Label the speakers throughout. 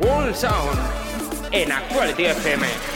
Speaker 1: World Sound en Actuality FM.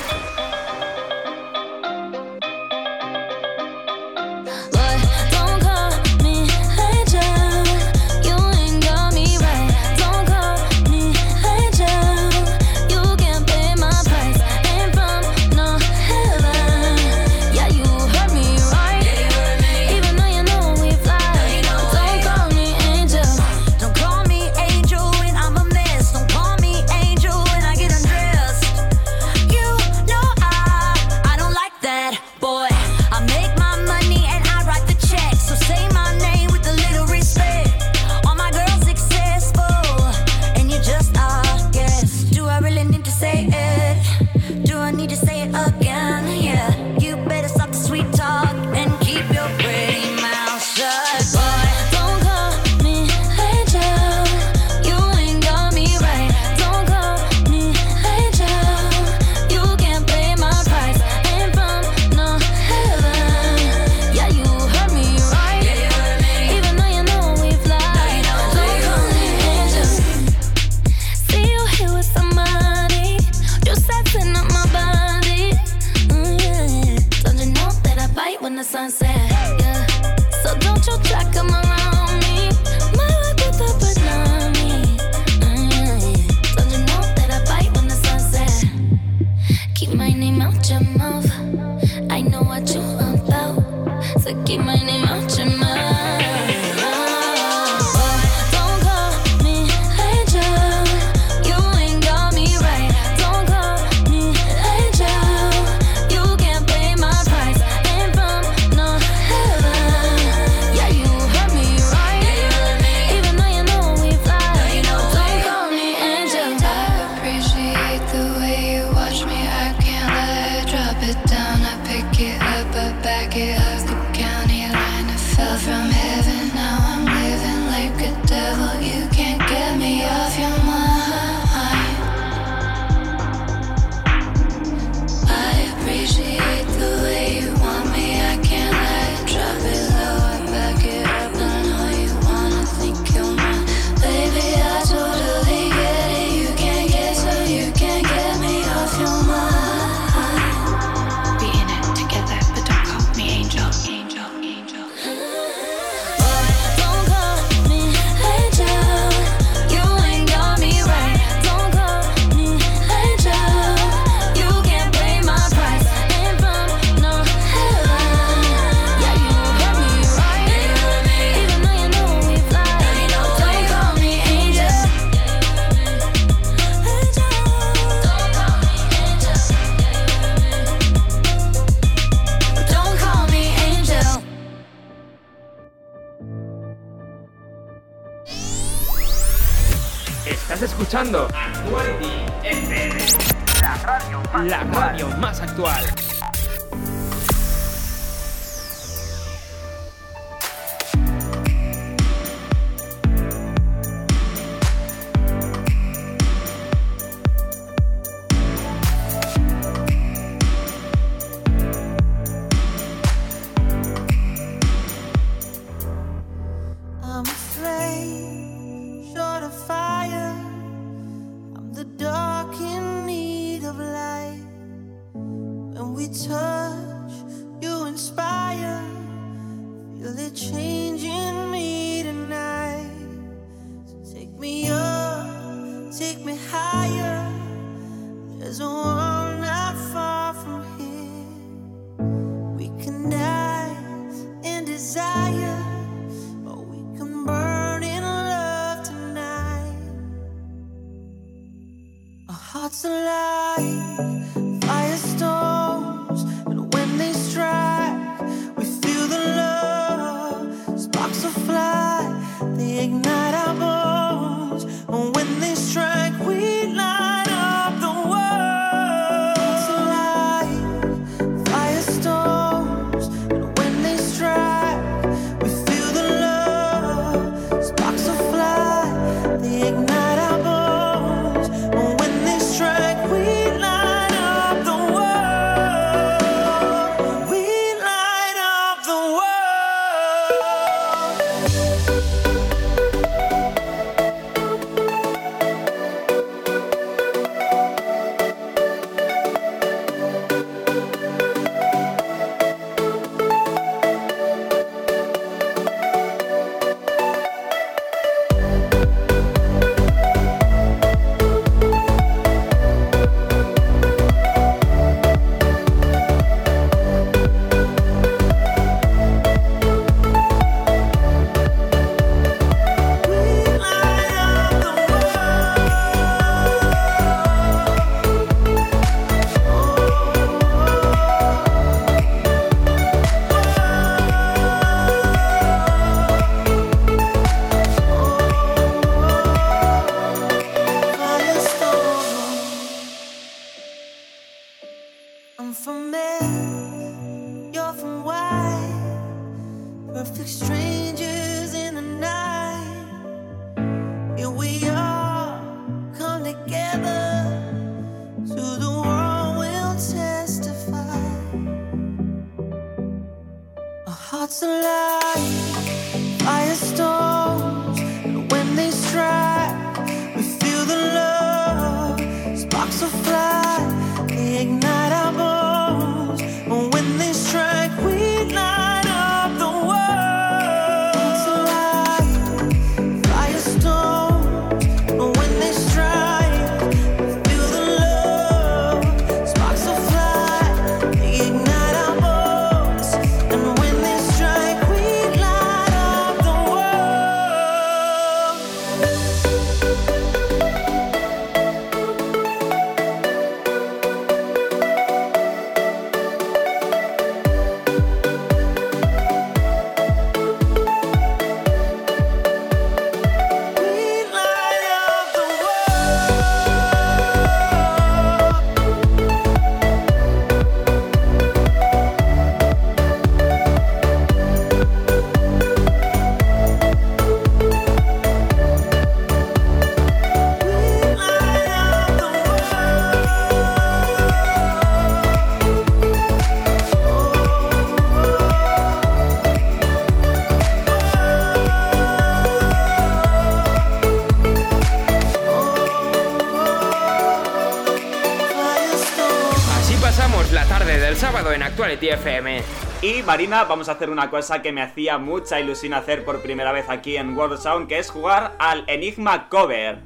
Speaker 2: Y Marina, vamos a hacer una cosa que me hacía mucha ilusión hacer por primera vez aquí en World Sound, que es jugar al Enigma Cover.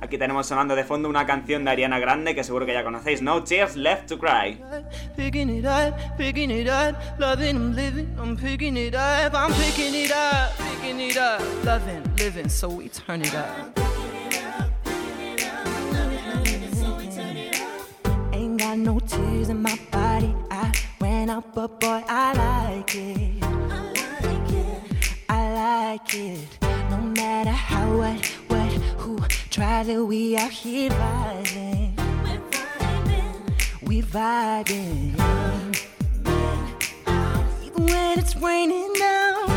Speaker 2: Aquí tenemos sonando de fondo una canción de Ariana Grande que seguro que ya conocéis, No Tears Left to Cry.
Speaker 3: No tears in my body. I went out, but boy, I like it. I like it. I like it. No matter how, what, what, who tries it, we out here vibing. We're vibing. We vibing. Even when it's raining down,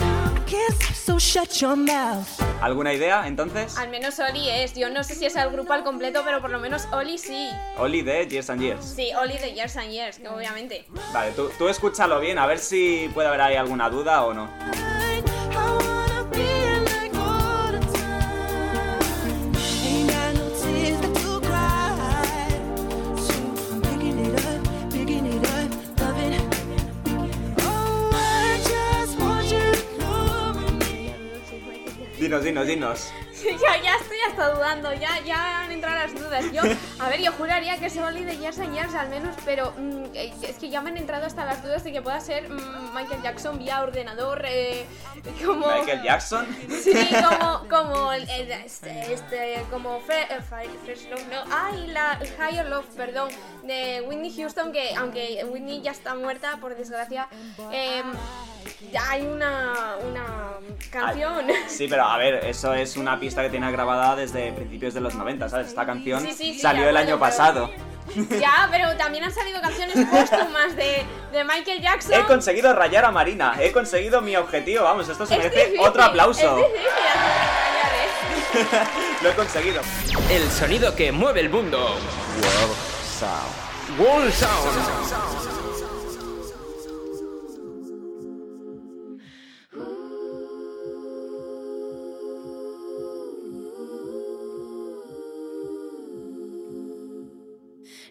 Speaker 3: I can't stop, so shut your mouth.
Speaker 2: ¿Alguna idea entonces?
Speaker 4: Al menos Oli es. Yo no sé si es el grupo al completo, pero por lo menos Oli sí.
Speaker 2: Oli de Years and Years.
Speaker 4: Sí, Oli de Years and Years, obviamente.
Speaker 2: Vale, tú, tú escúchalo bien, a ver si puede haber ahí alguna duda o no. Dinos, dinos, dinos.
Speaker 4: ya, ya estoy hasta dudando, ya, ya han entrado las dudas. Yo, a ver, yo juraría que es Oli de Years and Years al menos, pero mm, eh, es que ya me han entrado hasta las dudas de que pueda ser mm, Michael Jackson vía ordenador, eh, como...
Speaker 2: ¿Michael Jackson?
Speaker 4: Sí, como, como, este, este, como eh, First Love, no, ay, la Higher Love, perdón, de Whitney Houston, que aunque Whitney ya está muerta, por desgracia, eh, hay una, una canción.
Speaker 2: sí, pero a ver, eso es una pista que tiene grabada desde principios de los 90, ¿sabes? Esta canción salió el año pasado.
Speaker 4: Ya, pero también han salido canciones póstumas de, de Michael Jackson.
Speaker 2: He conseguido rayar a Marina, he conseguido mi objetivo, vamos, esto se merece otro aplauso.
Speaker 4: Es difícil
Speaker 2: ¿eh? Lo he conseguido.
Speaker 1: El sonido que mueve el mundo.
Speaker 2: World Sound.
Speaker 1: World Sound.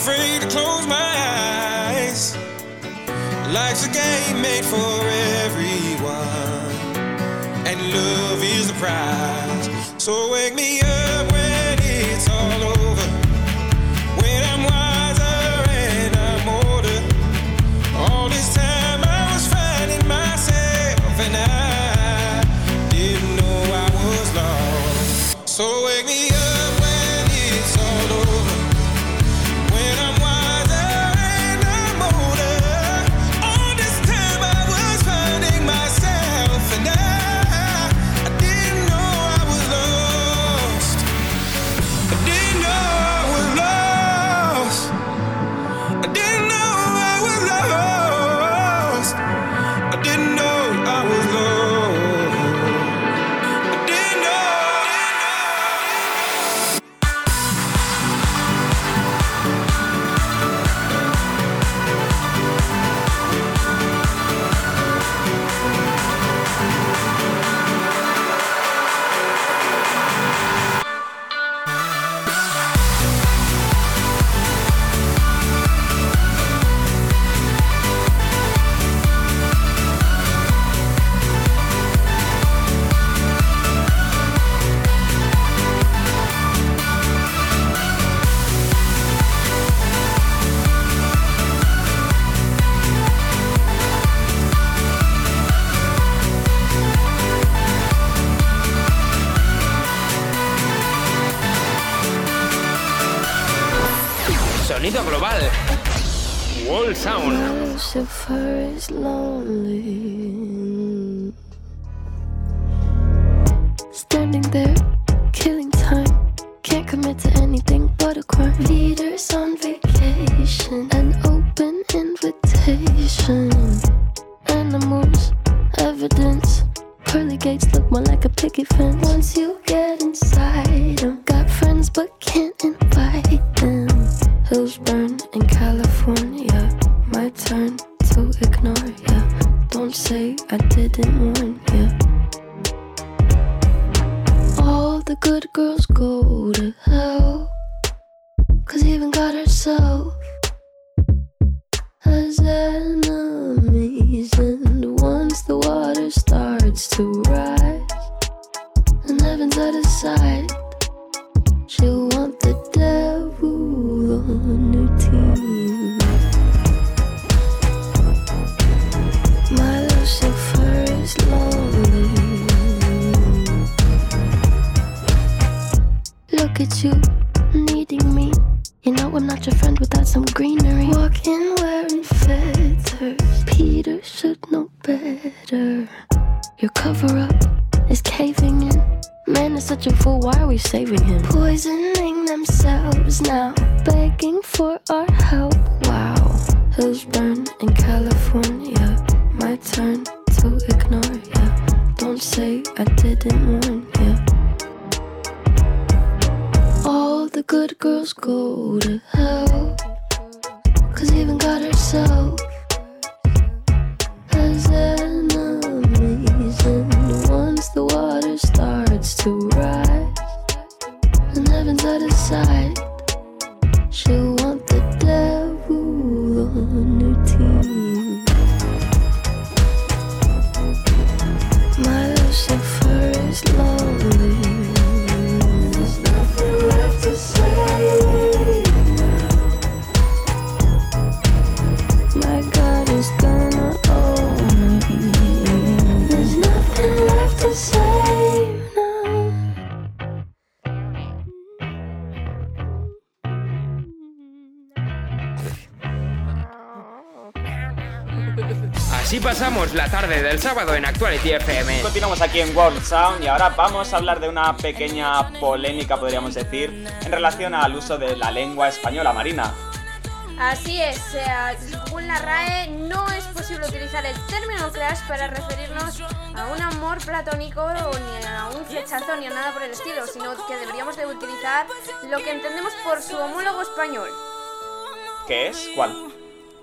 Speaker 5: afraid
Speaker 6: Lucifer is lonely.
Speaker 2: Sound y ahora vamos a hablar de una pequeña polémica, podríamos decir, en relación al uso de la lengua española marina.
Speaker 4: Así es, eh, según la RAE, no es posible utilizar el término crash para referirnos a un amor platónico ni a un flechazo ni a nada por el estilo, sino que deberíamos de utilizar lo que entendemos por su homólogo español.
Speaker 2: ¿Qué es? ¿Cuál?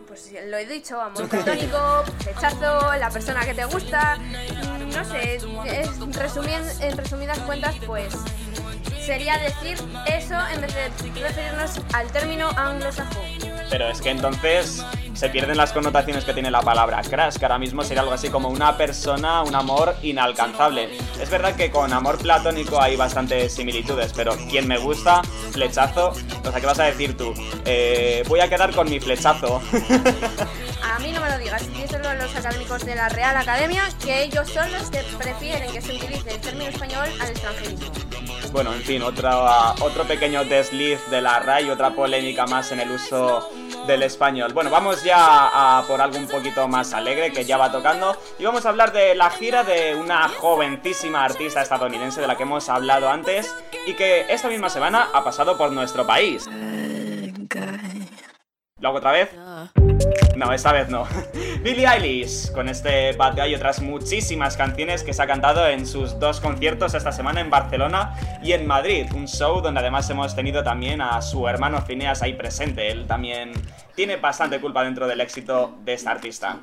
Speaker 4: Pues lo he dicho, amor platónico, flechazo, la persona que te gusta, no sé, es, en resumidas cuentas, pues sería decir eso en vez de referirnos al término anglosajón.
Speaker 2: Pero es que entonces se pierden las connotaciones que tiene la palabra crush, que ahora mismo sería algo así como una persona, un amor inalcanzable. Es verdad que con amor platónico hay bastantes similitudes, pero quien me gusta, flechazo, o sea, ¿qué vas a decir tú? Eh, voy a quedar con mi flechazo.
Speaker 4: A mí no me lo digas, díselo a los académicos de la Real Academia, que ellos son los que prefieren que se utilice el término español al extranjerismo.
Speaker 2: Bueno, en fin, otra, otro pequeño desliz de la RAI, otra polémica más en el uso del español. Bueno, vamos ya a por algo un poquito más alegre que ya va tocando y vamos a hablar de la gira de una jovencísima artista estadounidense de la que hemos hablado antes y que esta misma semana ha pasado por nuestro país. ¿Lo hago otra vez? No, esta vez no. Billie Eilish, con este Bad Guy y otras muchísimas canciones que se ha cantado en sus dos conciertos esta semana en Barcelona y en Madrid. Un show donde además hemos tenido también a su hermano Phineas ahí presente. Él también tiene bastante culpa dentro del éxito de esta artista.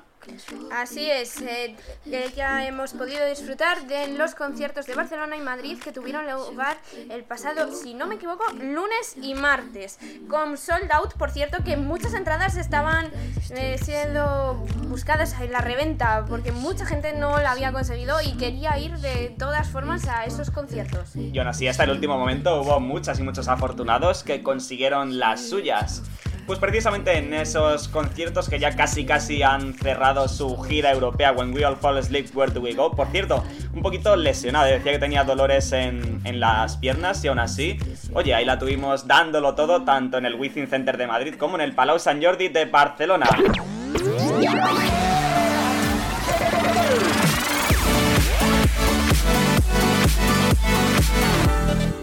Speaker 4: Así es, eh, eh, ya hemos podido disfrutar de los conciertos de Barcelona y Madrid que tuvieron lugar el pasado, si no me equivoco, lunes y martes, con sold out, por cierto, que muchas entradas estaban eh, siendo buscadas en la reventa, porque mucha gente no la había conseguido y quería ir de todas formas a esos conciertos.
Speaker 2: Y aún así, hasta el último momento hubo muchas y muchos afortunados que consiguieron las suyas. Pues precisamente en esos conciertos que ya casi casi han cerrado su gira europea When We All Fall Asleep, Where Do We Go? Por cierto, un poquito lesionado, decía que tenía dolores en, en las piernas y aún así, oye, ahí la tuvimos dándolo todo tanto en el Within Center de Madrid como en el Palau San Jordi de Barcelona.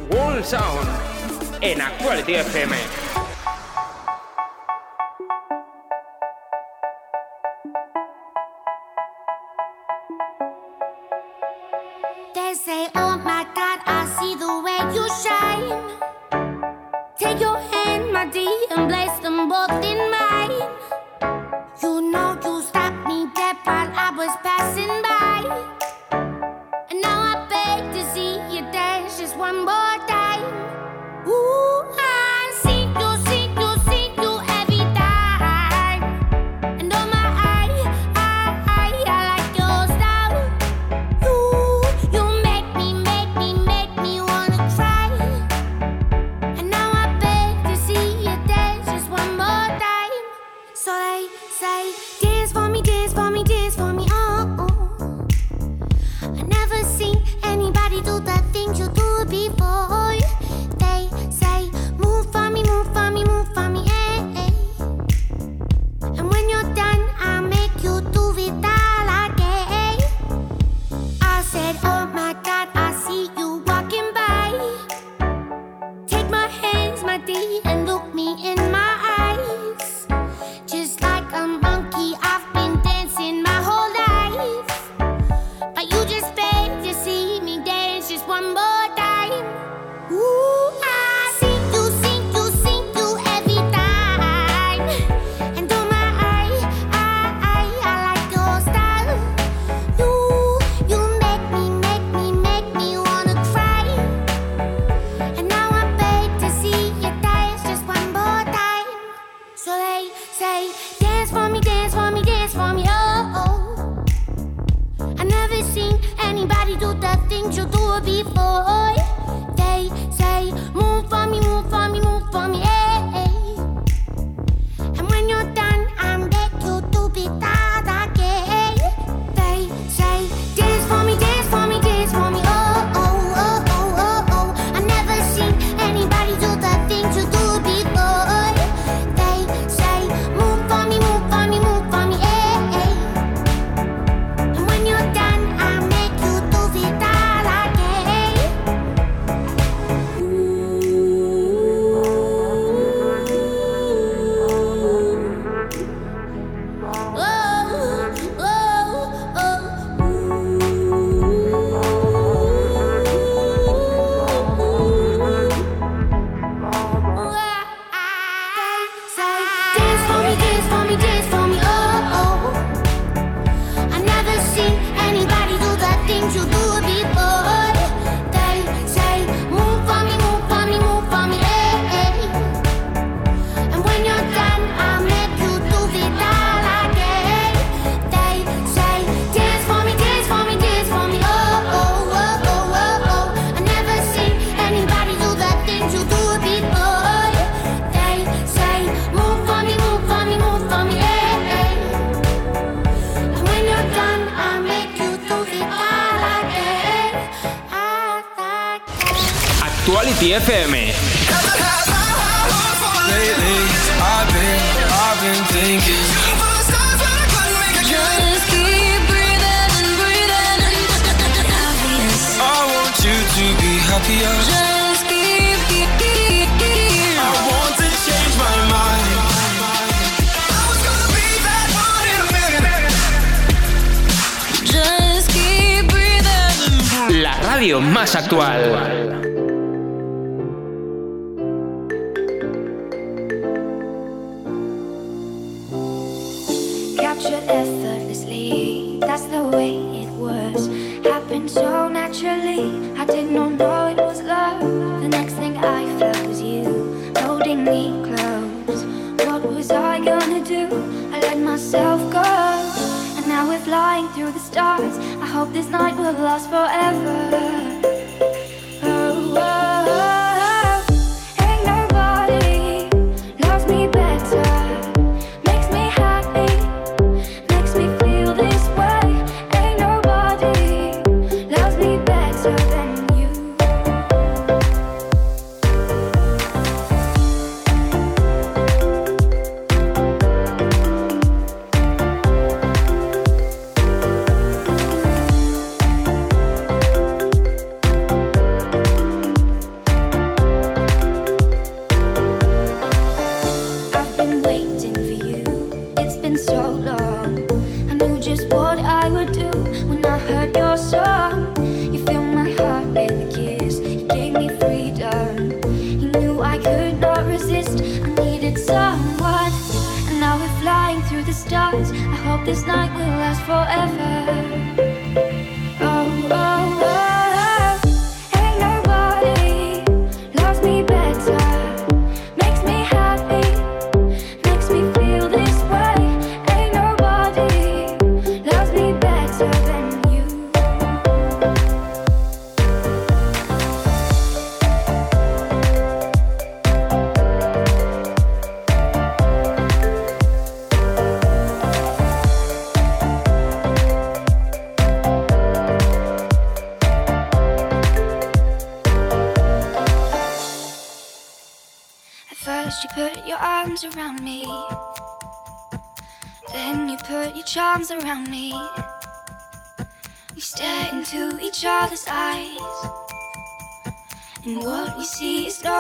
Speaker 7: Wall Sound en Actuality FM.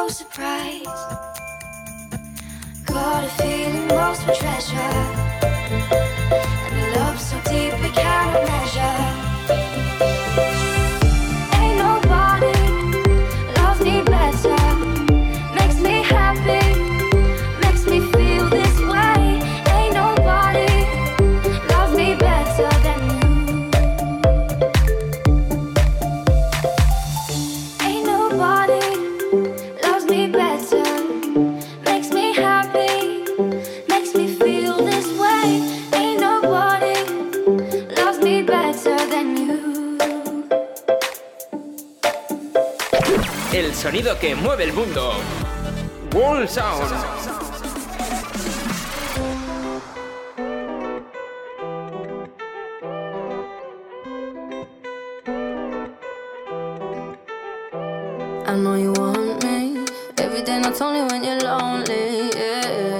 Speaker 8: so
Speaker 1: surprised. Got a feeling most for treasure, and a love so deep we cannot measure.
Speaker 9: sonido que mueve el mundo. World Sound.
Speaker 1: I know you want me. Everything I told you when you're lonely.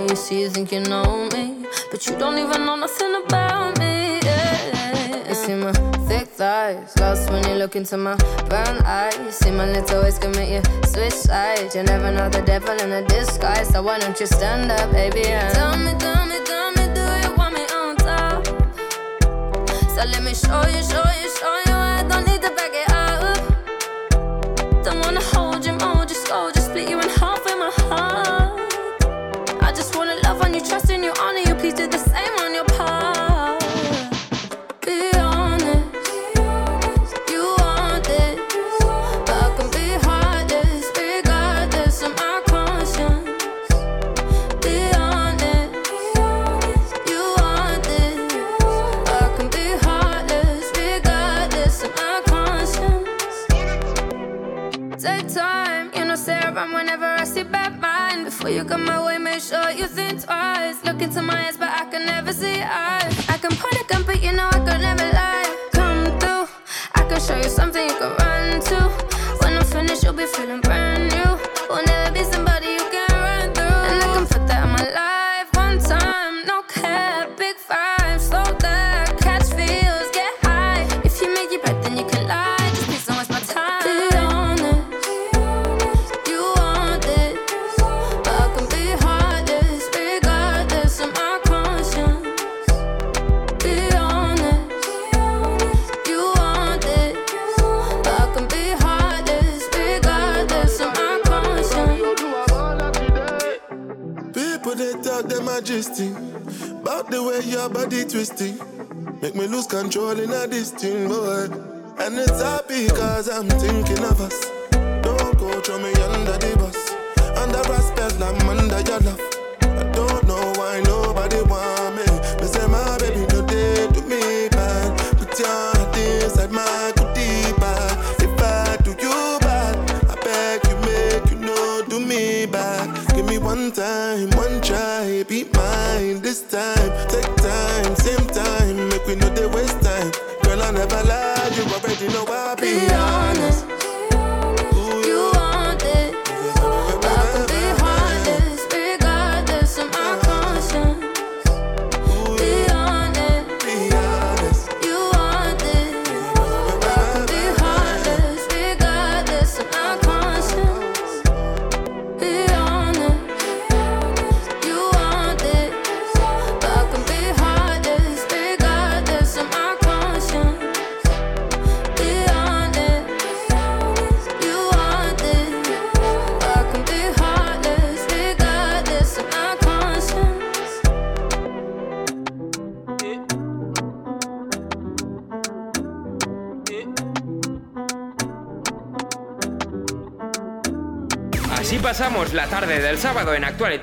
Speaker 1: You see, you think you know me, but you don't even know nothing about me. You see my thick thighs, lost when you look into my right. You never know the devil in a disguise. So why don't you stand up, baby? And tell me, tell me, tell me, do you want me on top? So let me show you, show you, show you. I don't need to back it up. Don't wanna hold you, mold you, scold you, split you in half with my heart. I just wanna love on you, trust in you.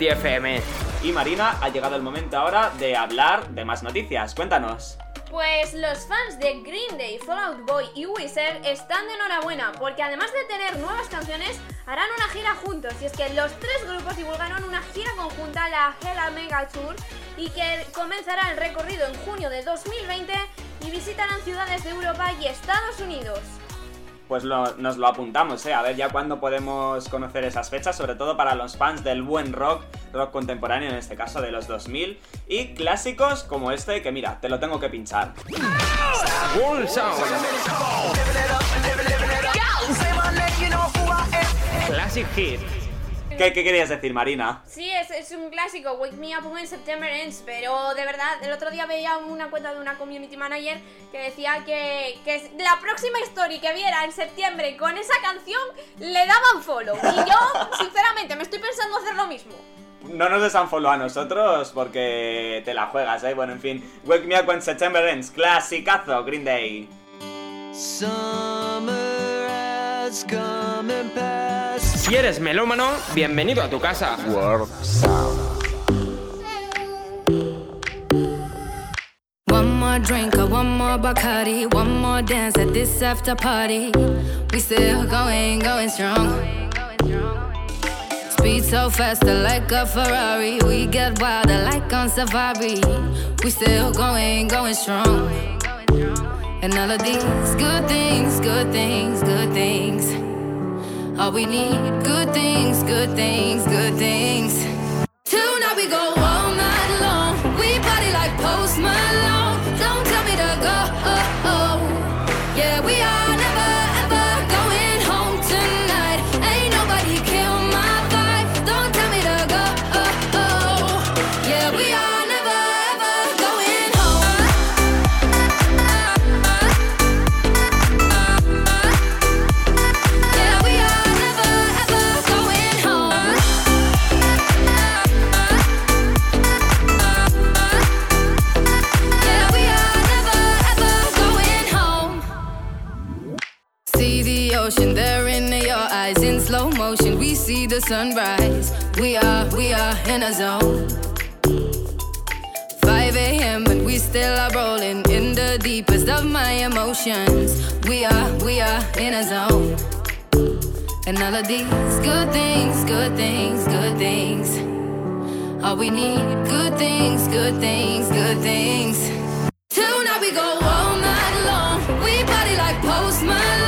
Speaker 9: FM.
Speaker 2: Y Marina, ha llegado el momento ahora de hablar de más noticias. Cuéntanos.
Speaker 4: Pues los fans de Green Day, Fall Out Boy y Wizard están de enhorabuena porque además de tener nuevas canciones, harán una gira juntos. Y es que los tres grupos divulgaron una gira conjunta, la Hella Mega Tour, y que comenzará el recorrido en junio de 2020 y visitarán ciudades de Europa y Estados Unidos.
Speaker 2: Pues lo- nos lo apuntamos, ¿eh? A ver ya cuándo podemos conocer esas fechas, sobre todo para los fans del buen rock, rock contemporáneo en este caso de los 2000, y clásicos como este que mira, te lo tengo que pinchar.
Speaker 9: Classic Hit.
Speaker 2: ¿Qué, qué querías decir, Marina?
Speaker 4: Sí, es, es un clásico, Wake Me Up When September Ends, pero de verdad, el otro día veía una cuenta de una community manager que decía que, que la próxima story que viera en septiembre con esa canción le daban follow. Y yo, sinceramente, me estoy pensando hacer lo mismo.
Speaker 2: No nos des follow a nosotros porque te la juegas, ¿eh? Bueno, en fin. Wake Me Up When September Ends, clasicazo, Green Day.
Speaker 10: Summer has come and passed.
Speaker 9: Si eres melómano, bienvenido a tu casa.
Speaker 11: One more drink one more Bacardi, one more dance at this after party. We still going, going strong. Speed so faster like a Ferrari. We get wilder like on safari. We still going, going strong. And all of these good things, good things, good things. All we need, good things, good things, good things. Tonight we go all the sunrise. We are, we are in a zone. 5 a.m. and we still are rolling in the deepest of my emotions. We are, we are in a zone. And all of these good things, good things, good things. All we need, good things, good things, good things. Tonight we go all night long. We party like Post Malone.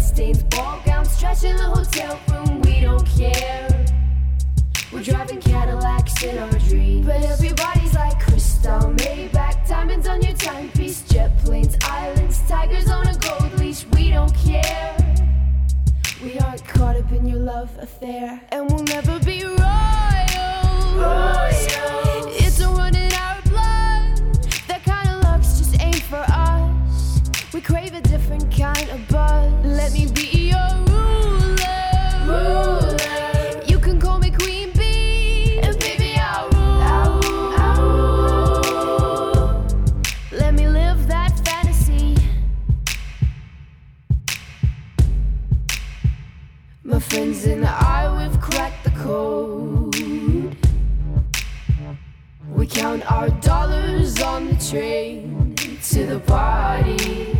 Speaker 12: bloodstains, ball gowns, trash in the hotel room. We don't care. We're driving Cadillacs in our dreams. But everybody's like crystal, Maybach, diamonds on your timepiece, jet planes, islands, tigers on a gold leash. We don't care. We aren't caught up in your love affair, and we'll never be royal. Royals. It's a run in our blood. That kind of luck's just ain't for us. We crave it kind of buzz. Let me be your ruler. ruler. You can call me Queen Bee. And baby, I rule. Let me live that fantasy. My friends and I, we've cracked the code. We count our dollars on the train to the party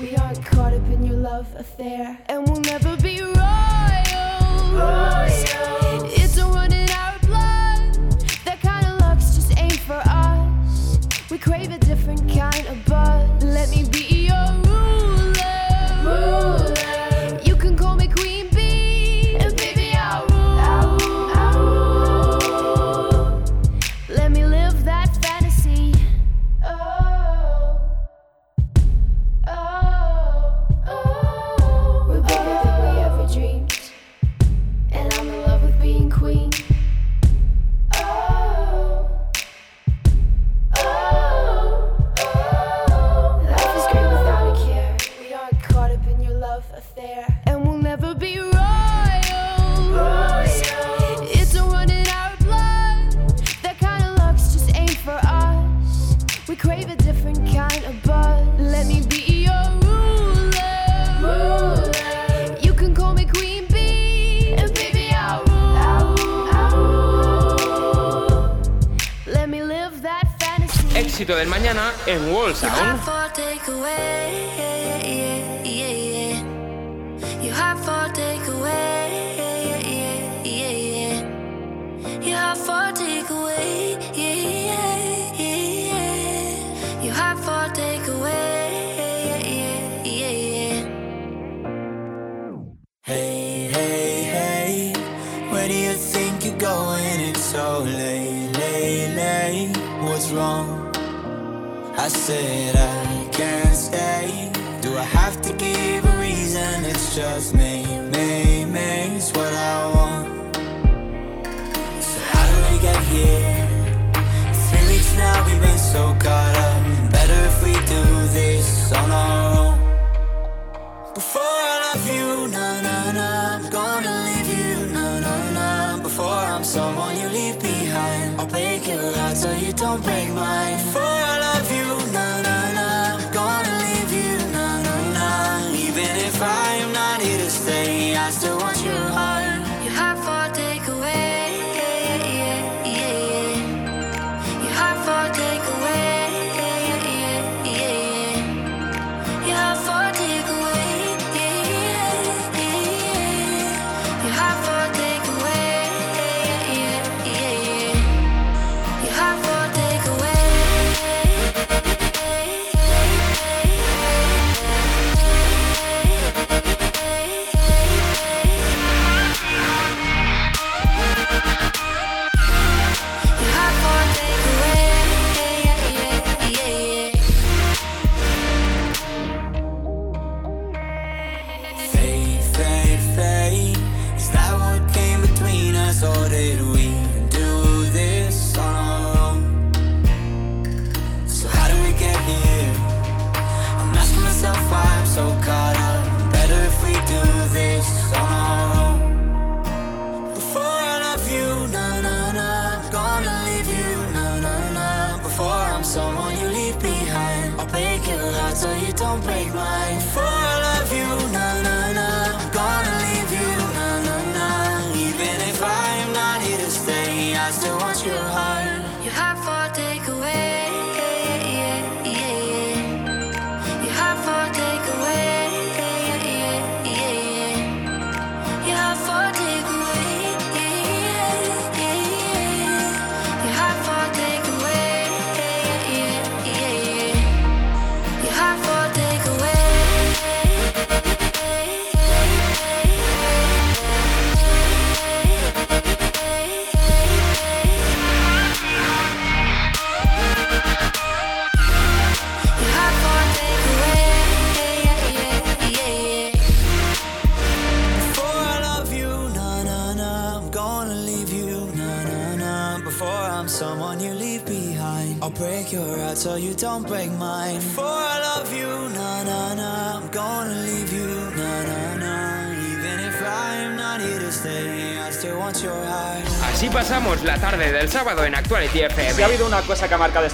Speaker 12: We aren't caught up in your love affair, and we'll never be
Speaker 2: royal. royal.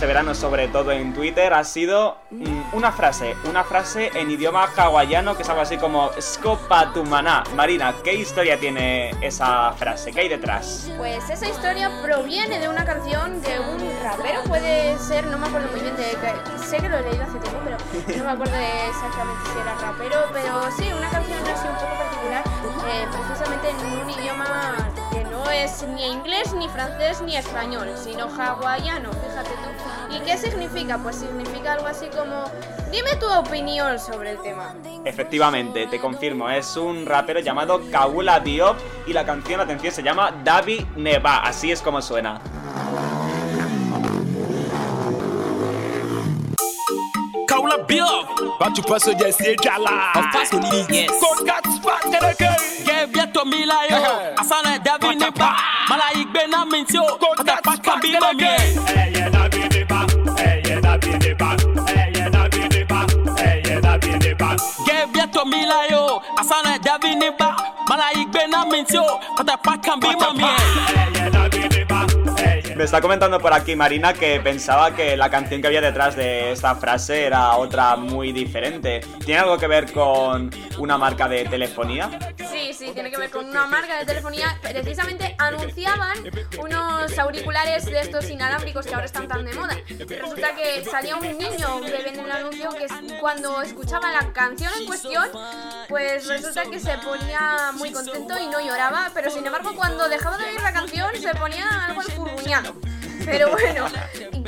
Speaker 2: Este verano, sobre todo en Twitter, ha sido mm, una frase, una frase en idioma hawaiano que es algo así como Skopatumana. Marina, ¿qué historia tiene esa frase? ¿Qué hay detrás?
Speaker 4: Pues esa historia proviene de una canción de un rapero, puede ser, no me acuerdo muy bien de sé que lo he leído hace tiempo, pero no me acuerdo exactamente si era rapero, pero sí, una canción así un poco particular, eh, precisamente en un idioma que no es ni inglés, ni francés, ni español, sino hawaiano, fíjate tú. ¿Y qué significa? Pues significa algo así como, dime tu opinión sobre el tema.
Speaker 2: Efectivamente, te confirmo, es un rapero llamado Kaula Diop y la canción, atención, se llama Davi Neva, así es como suena.
Speaker 13: Kaula Bill Batu paso je se jala Of course we need yes. Coach got spot keleke Ge bientôt mila yo Asana Davi ne pa Mala igbe na minti yo Ata paka bi mami Yo. Asana Mala igbe na mami ne pa
Speaker 2: Me está comentando por aquí Marina que pensaba que la canción que había detrás de esta frase era otra muy diferente. ¿Tiene algo que ver con una marca de telefonía?
Speaker 4: Sí, sí, tiene que ver con una marca de telefonía. Precisamente anunciaban unos auriculares de estos inalámbricos que ahora están tan de moda. Resulta que salía un niño que ven en el anuncio que cuando escuchaba la canción en cuestión, pues resulta que se ponía muy contento y no lloraba, pero sin embargo cuando dejaba de oír la canción se ponía algo enfurruñado. Pero bueno,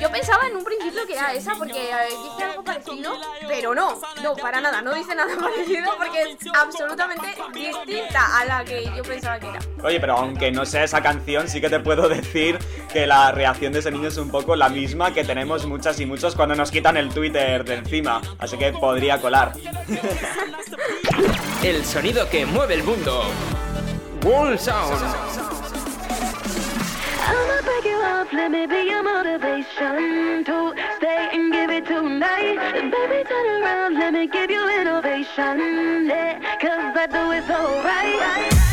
Speaker 4: yo pensaba en un principio que era esa porque eh, dice algo parecido, pero no, no, para nada, no dice nada parecido porque es absolutamente distinta a la que yo pensaba que era.
Speaker 2: Oye, pero aunque no sea esa canción, sí que te puedo decir que la reacción de ese niño es un poco la misma que tenemos muchas y muchos cuando nos quitan el Twitter de encima. Así que podría colar.
Speaker 9: El sonido que mueve el mundo. World Sound.
Speaker 1: I'ma break you off, let me be your motivation to stay and give it tonight. Baby, turn around, let me give you innovation. Yeah, cause I do it so
Speaker 14: right.
Speaker 15: You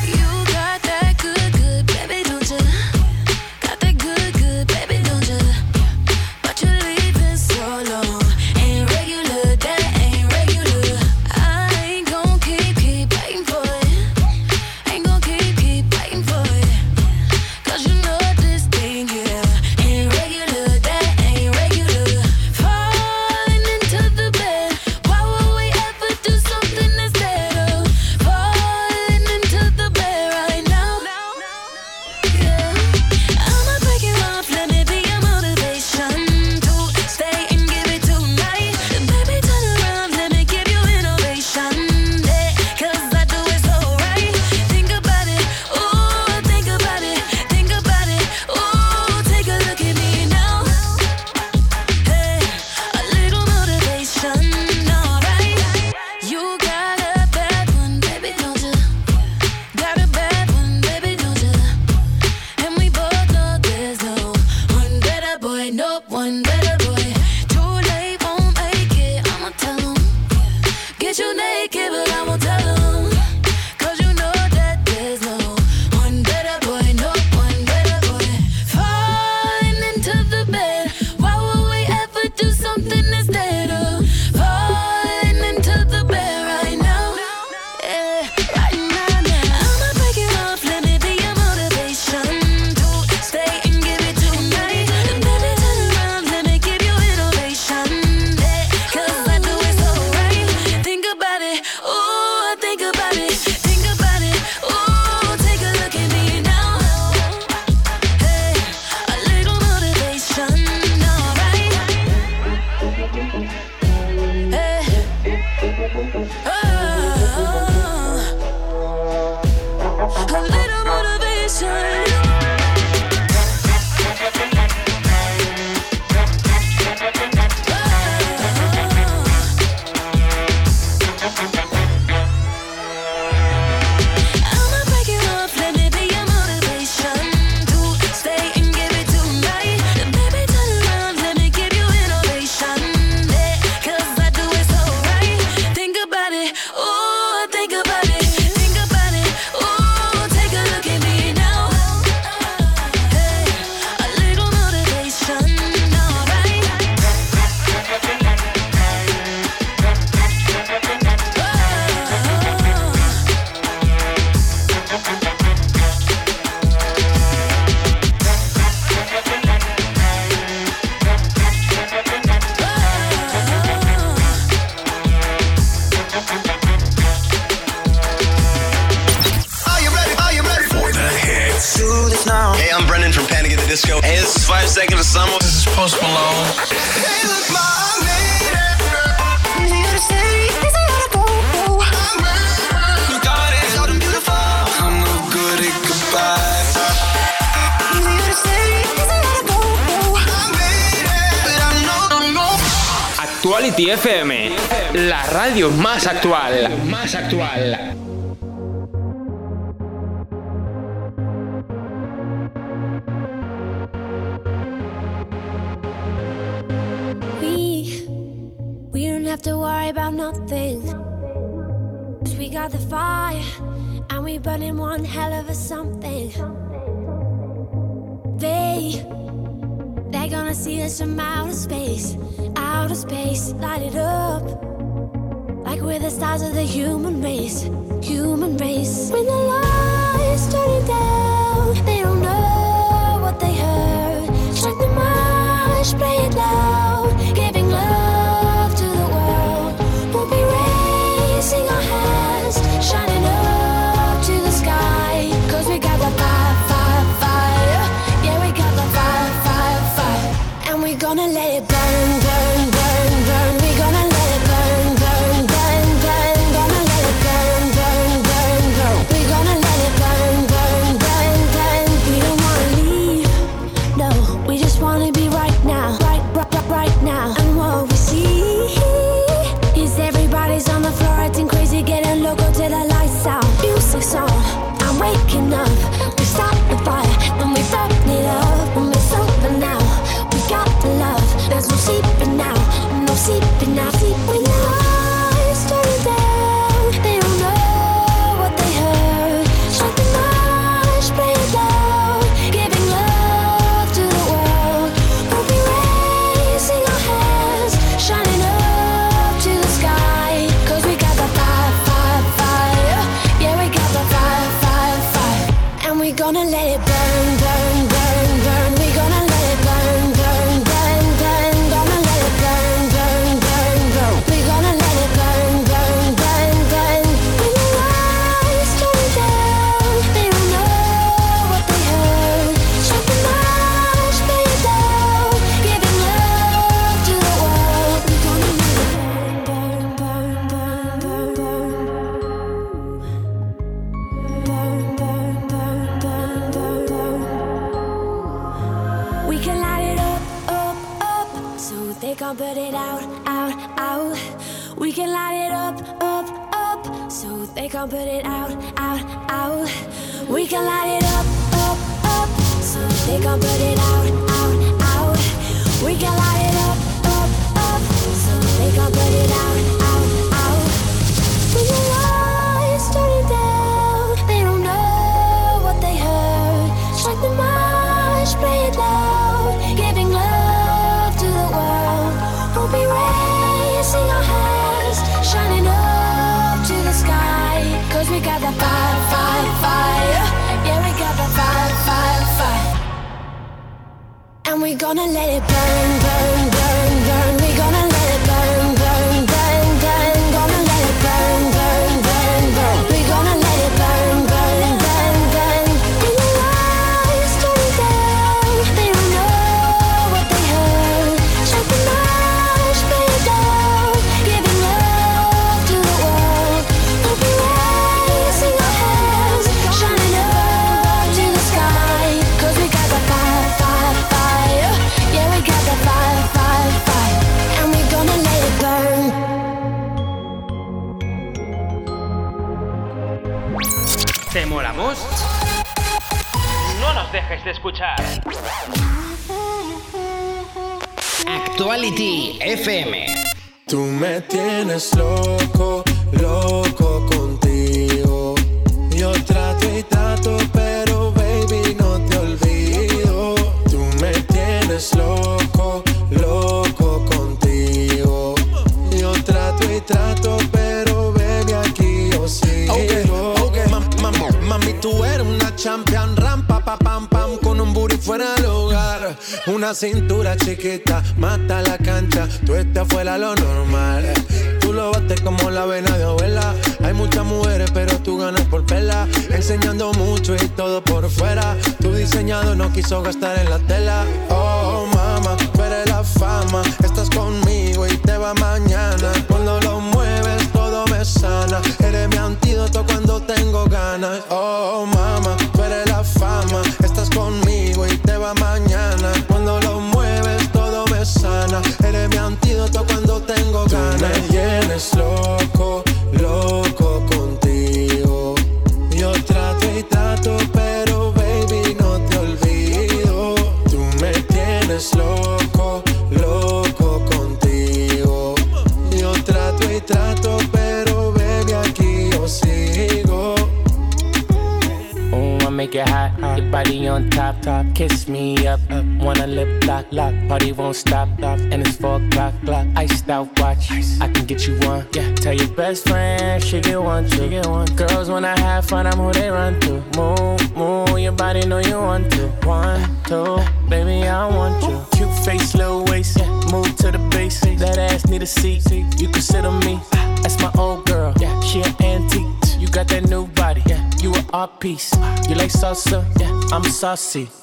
Speaker 16: Saci.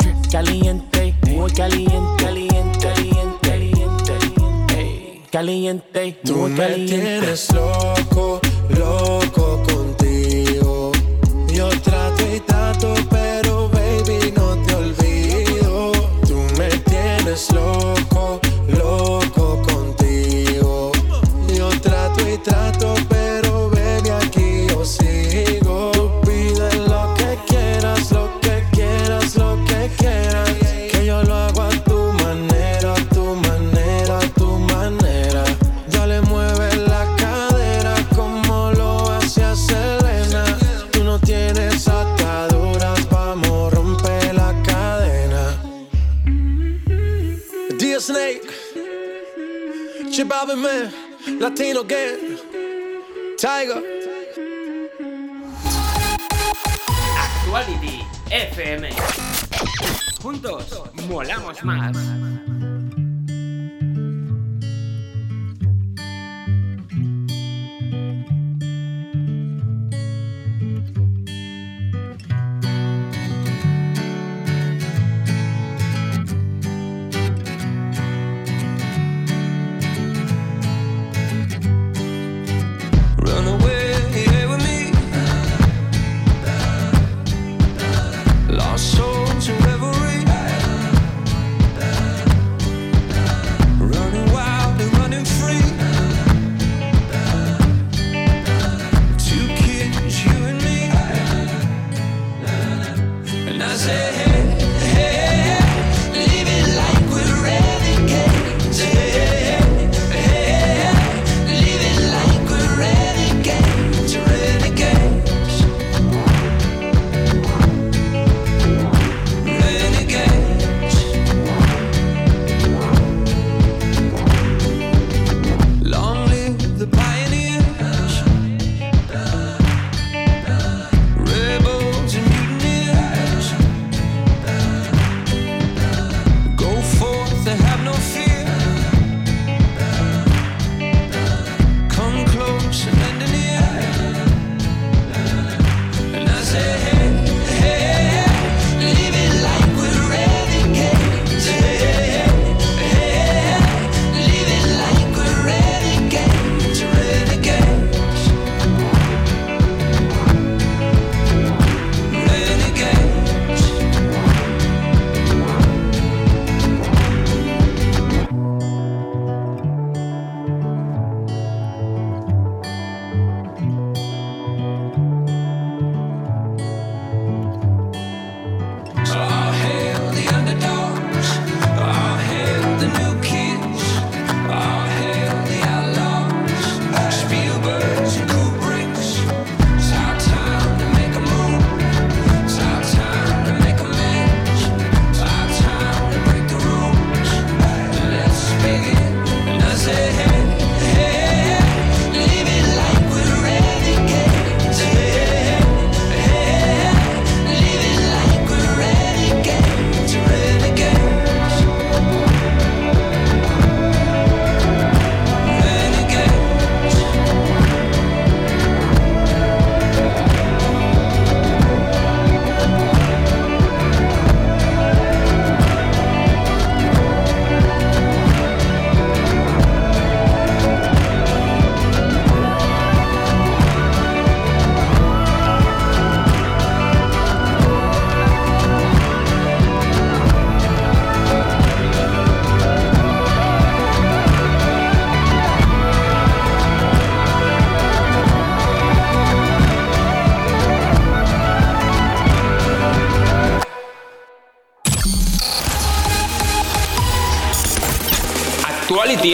Speaker 16: Snake, Chibabi Man, Latino Gang, Tiger.
Speaker 1: Actuality FM. Juntos, molamos más.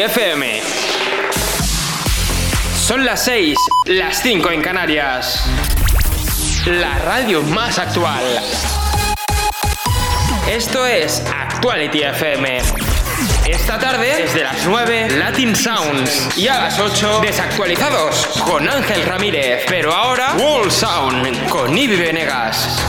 Speaker 1: FM. Son las 6, las 5 en Canarias. La radio más actual. Esto es Actuality FM. Esta tarde, desde las 9, Latin Sounds. Y a las 8, Desactualizados, con Ángel Ramírez. Pero ahora, Wall Sound, con Ibi Venegas.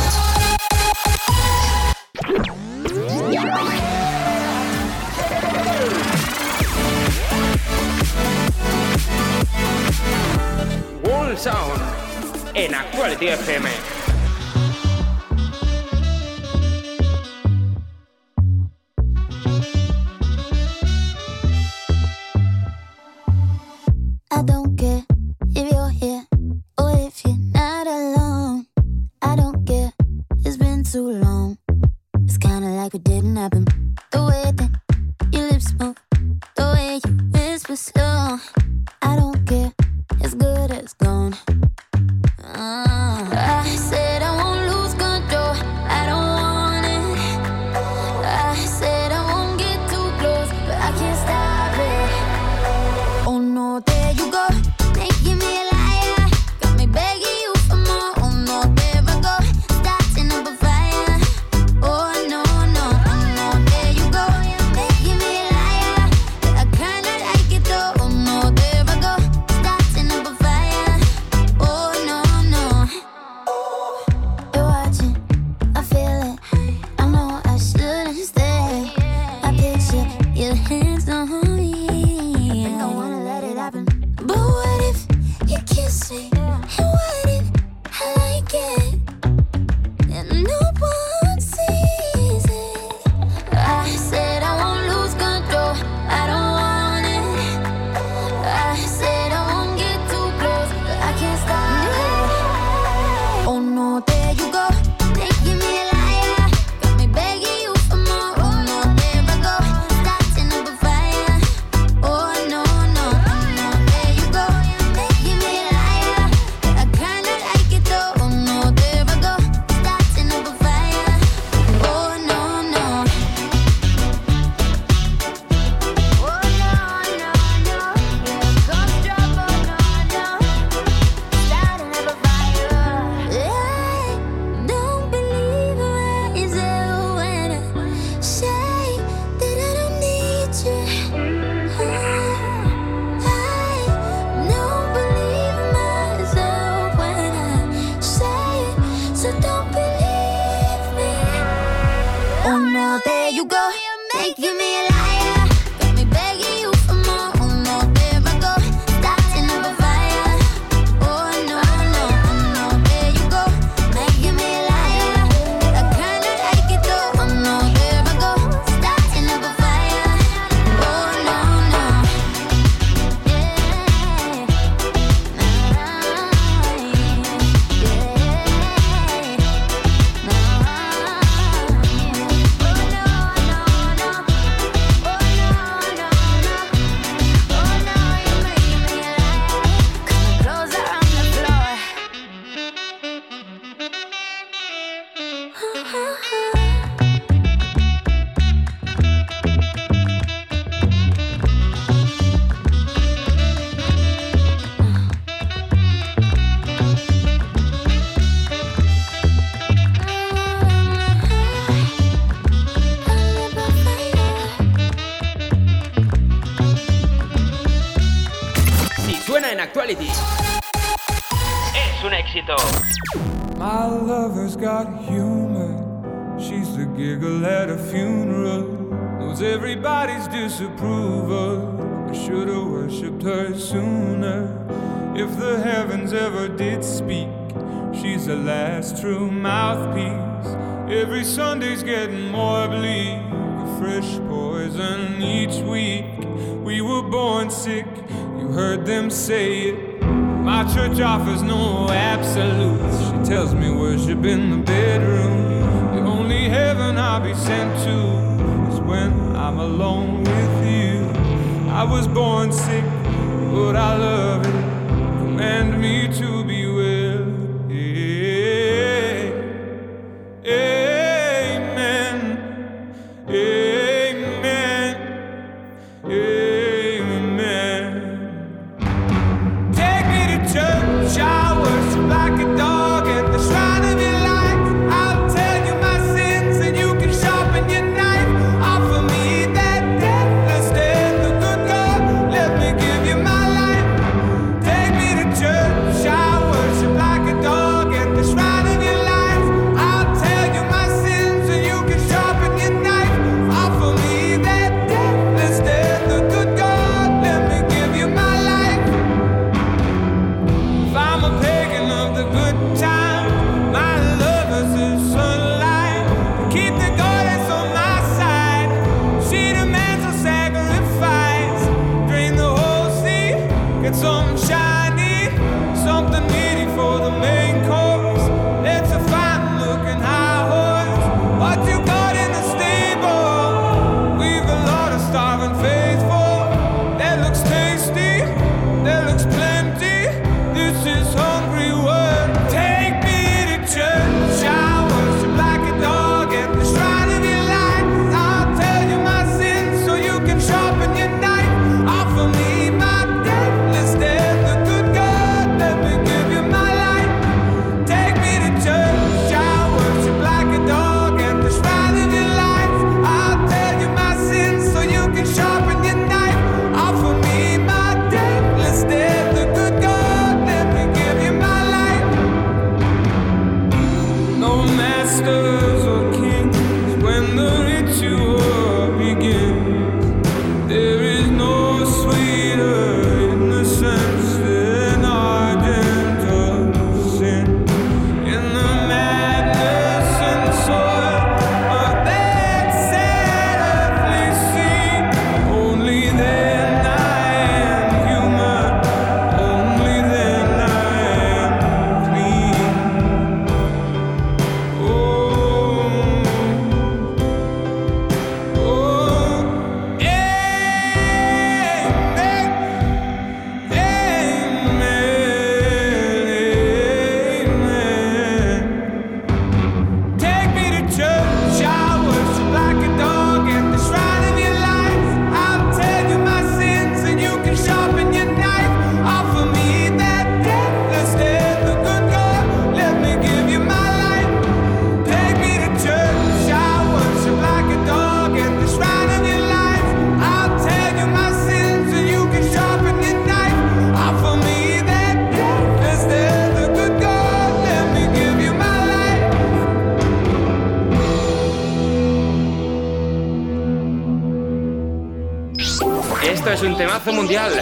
Speaker 1: Un
Speaker 17: temazo mundial.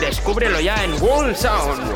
Speaker 17: Descúbrelo ya en World Sound.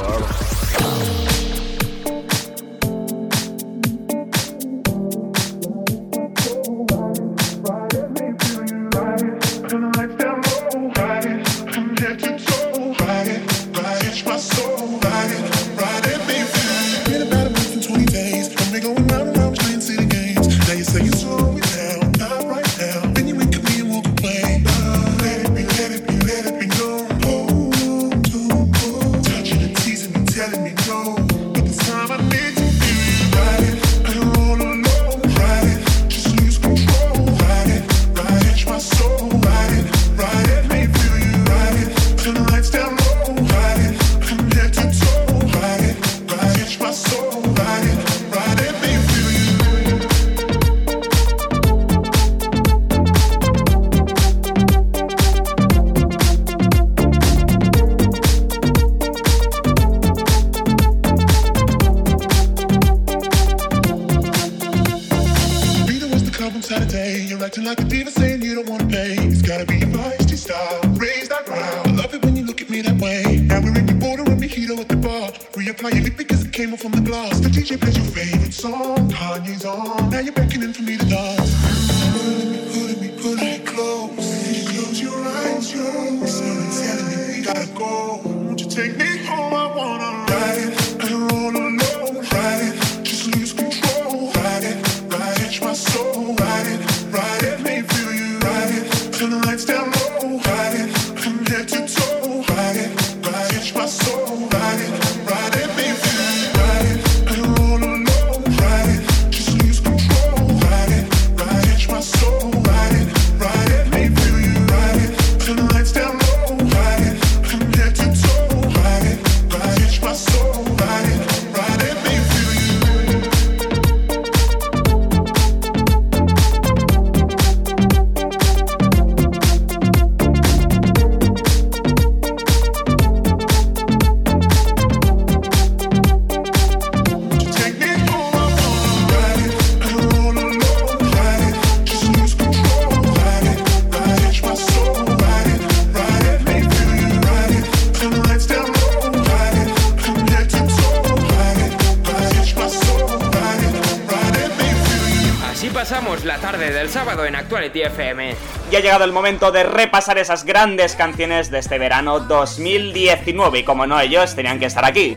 Speaker 2: Y ha llegado el momento de repasar esas grandes canciones de este verano 2019 y como no ellos tenían que estar aquí.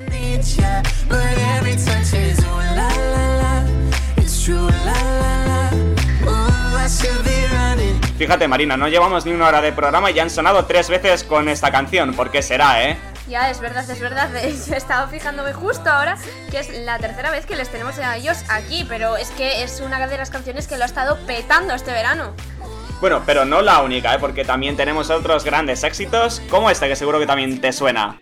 Speaker 2: Fíjate Marina, no llevamos ni una hora de programa y han sonado tres veces con esta canción. ¿Por qué será, eh?
Speaker 4: Ya, es verdad, es verdad. Yo he estado fijándome justo ahora que es la tercera vez que les tenemos a ellos aquí, pero es que es una de las canciones que lo ha estado petando este verano.
Speaker 2: Bueno, pero no la única, ¿eh? porque también tenemos otros grandes éxitos, como este que seguro que también te suena.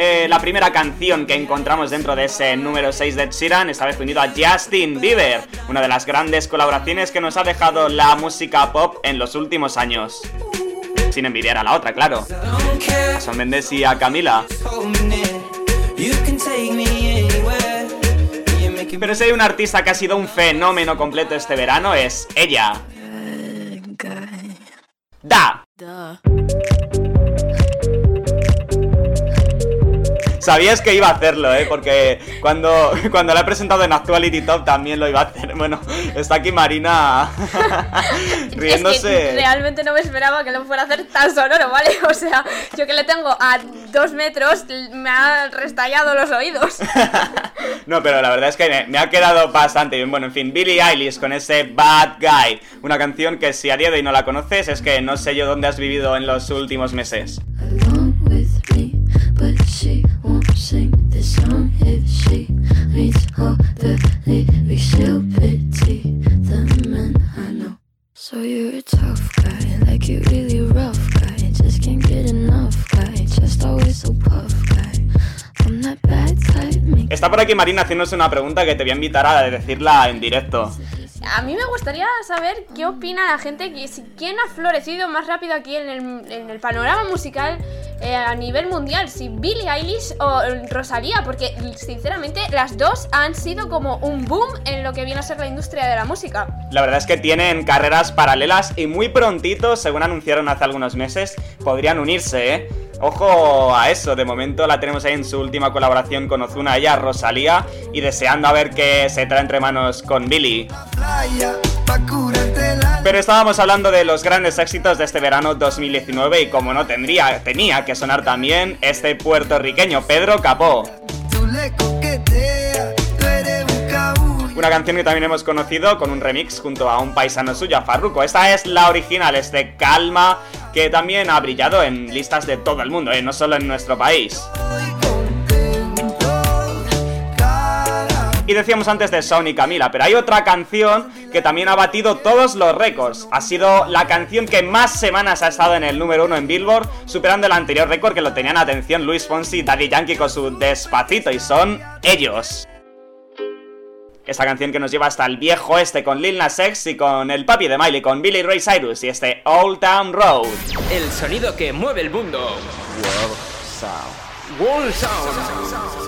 Speaker 2: Eh, la primera canción que encontramos dentro de ese número 6 de Ed Sheeran, esta vez unido a Justin Bieber, una de las grandes colaboraciones que nos ha dejado la música pop en los últimos años. Sin envidiar a la otra, claro. A Shawn Mendes y a Camila. Pero si hay un artista que ha sido un fenómeno completo este verano es ella. Sabías que iba a hacerlo, ¿eh? Porque cuando, cuando la he presentado en Actuality Top también lo iba a hacer. Bueno, está aquí Marina
Speaker 4: Es
Speaker 2: riéndose.
Speaker 4: que realmente no me esperaba que lo fuera a hacer tan sonoro, ¿vale? O sea, yo que le tengo a dos metros, me ha restallado los oídos.
Speaker 2: No, pero la verdad es que me, me ha quedado bastante bien. Bueno, en fin, Billie Eilish con ese Bad Guy. Una canción que si a día de hoy no la conoces es que no sé yo dónde has vivido en los últimos meses.
Speaker 18: The I know. So you're a tough guy, like really rough
Speaker 2: Está por aquí Marina haciéndose una pregunta que te voy a invitar a decirla en directo.
Speaker 4: A mí me gustaría saber qué opina la gente, quién ha florecido más rápido aquí en el, panorama musical eh, a nivel mundial, si Billie Eilish o Rosalía, porque sinceramente las dos han sido como un boom en lo que viene a ser la industria de la música.
Speaker 2: La verdad es que tienen carreras paralelas y muy prontito, según anunciaron hace algunos meses, podrían unirse, ¿eh? Ojo a eso, de momento la tenemos ahí en su última colaboración con Ozuna, ella, Rosalía, y deseando a ver qué se trae entre manos con Billy. Pero estábamos hablando de los grandes éxitos de este verano 2019 y como no tendría, tenía que sonar también este puertorriqueño Pedro Capó. Una canción que también hemos conocido con un remix junto a un paisano suyo, Farruko. Esta es la original, este Calma, que también ha brillado en listas de todo el mundo, ¿eh? no solo en nuestro país. Y decíamos antes de Son y Camila, pero hay otra canción que también ha batido todos los récords. Ha sido la canción que más semanas ha estado en el número uno en Billboard, superando el anterior récord que lo tenían atención Luis Fonsi y Daddy Yankee con su Despacito, y son ellos. Esta canción que nos lleva hasta el viejo este con Lil Nas X y con el papi de Miley, con Billy Ray Cyrus y este Old Town Road.
Speaker 1: El sonido que mueve el mundo. World Sound.
Speaker 18: You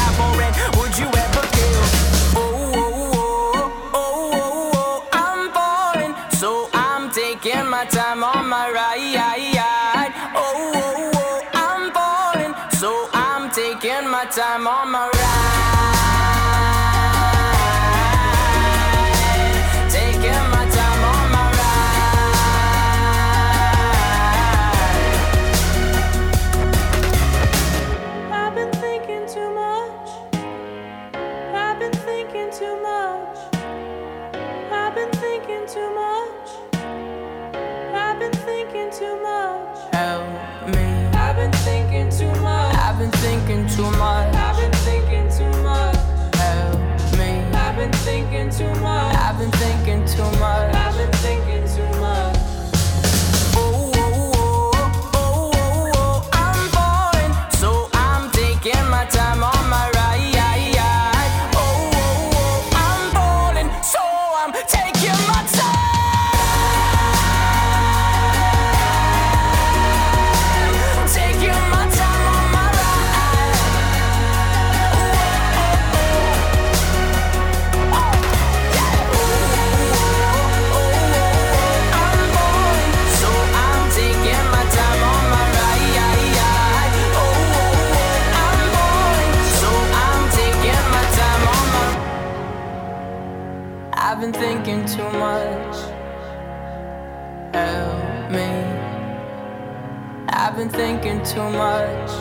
Speaker 19: too much.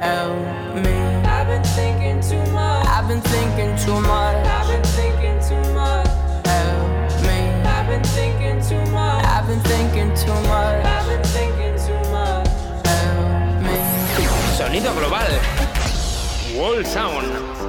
Speaker 20: Help me.
Speaker 19: I've been thinking too much.
Speaker 20: I've been thinking too much.
Speaker 19: I've been thinking too much.
Speaker 20: Help me.
Speaker 19: I've been thinking too much.
Speaker 20: I've been thinking too much.
Speaker 19: I've been thinking too much.
Speaker 20: Help me.
Speaker 21: Sonido global. Wall sound.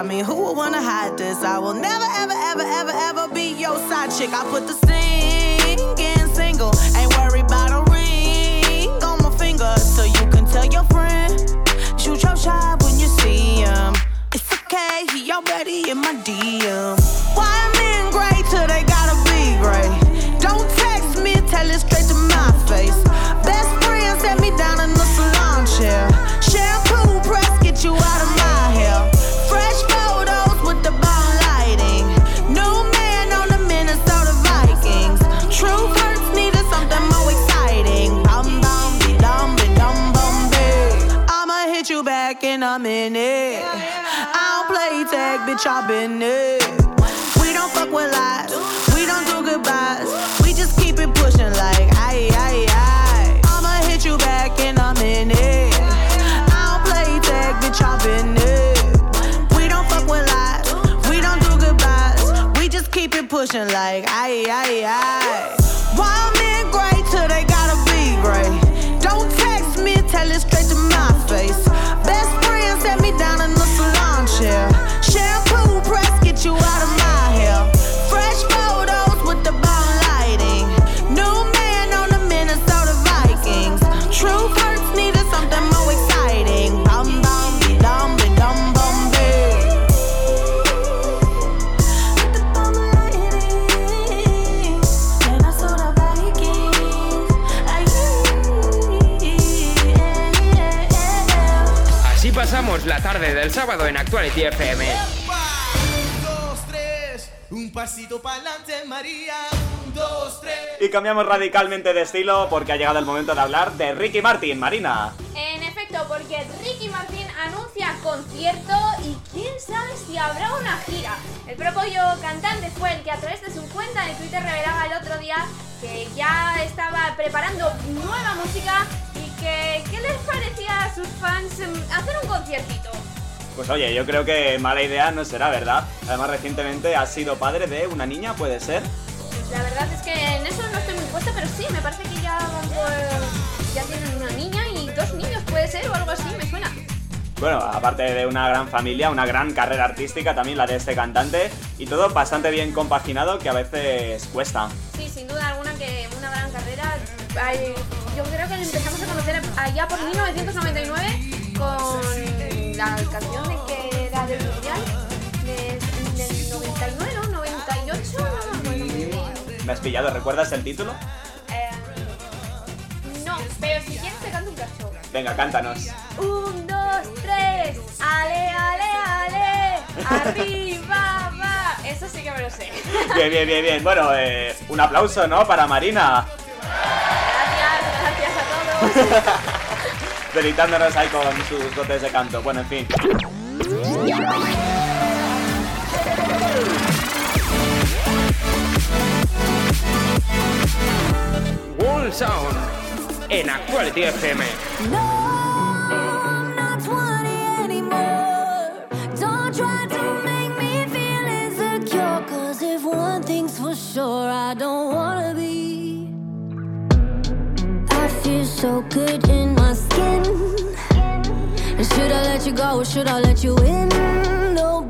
Speaker 22: I mean,
Speaker 21: who would wanna hide this? I will never, ever, ever, ever, ever be your side chick. I put the singing single. Ain't worried about a ring on my finger. So you can tell your friend, shoot your shot when you see him. It's okay, he already in my DM. Back in minute. I don't play tag, bitch, I been it. We don't fuck with lies. We don't do goodbyes. We just keep it pushing like aye aye aye. I'ma hit you back and I'm in minute. I don't play tag, bitch, I been it. We don't fuck with lies. We don't do goodbyes. We just keep it pushing like aye aye aye.
Speaker 9: Sábado en Actuality FM.
Speaker 23: Un, dos, tres, un pasito para adelante, María. Un, dos, tres.
Speaker 2: Y cambiamos radicalmente de estilo porque ha llegado el momento de hablar de Ricky Martin, Marina.
Speaker 4: En efecto, porque Ricky Martin anuncia concierto y quién sabe si habrá una gira. El propio cantante fue el que a través de su cuenta de Twitter revelaba el otro día que ya estaba preparando nueva música y que qué les parecía a sus fans em, hacer un conciertito.
Speaker 2: Pues oye, yo creo que mala idea no será, ¿verdad? Además, recientemente has sido padre de una niña, ¿puede ser?
Speaker 4: La verdad es que en eso no estoy muy puesta, pero sí, me parece que ya van por- ya tienen una niña y dos niños, puede ser, o algo así, me suena.
Speaker 2: Bueno, aparte de una gran familia, una gran carrera artística también la de este cantante y todo bastante bien compaginado que a veces cuesta.
Speaker 4: Sí, sin duda alguna que una gran carrera. Yo creo que empezamos a conocer allá por 1999 con la canción de que era del Mundial, de- del 99, ¿no? 98, no me acuerdo muy bien.
Speaker 2: ¿Me has pillado? ¿Recuerdas el título?
Speaker 4: Eh, no, pero si quieres te canto un cacho.
Speaker 2: Venga, cántanos.
Speaker 4: Un, dos, tres, ale, ale, ale, arriba, va. Eso sí que me lo sé.
Speaker 2: Bien, bien, bien, bien. Bueno, eh, un aplauso, ¿no? Para Marina.
Speaker 4: Gracias, gracias a todos.
Speaker 2: Deleitándonos ahí con sus dotes de canto. Bueno, en fin.
Speaker 9: World Sound en Actuality FM.
Speaker 1: not 20 anymore. Don't try to make me feel insecure. Cause if one thing's for sure, I don't wanna be. Feel so good in my skin. And should I let you go or should I let you in? No,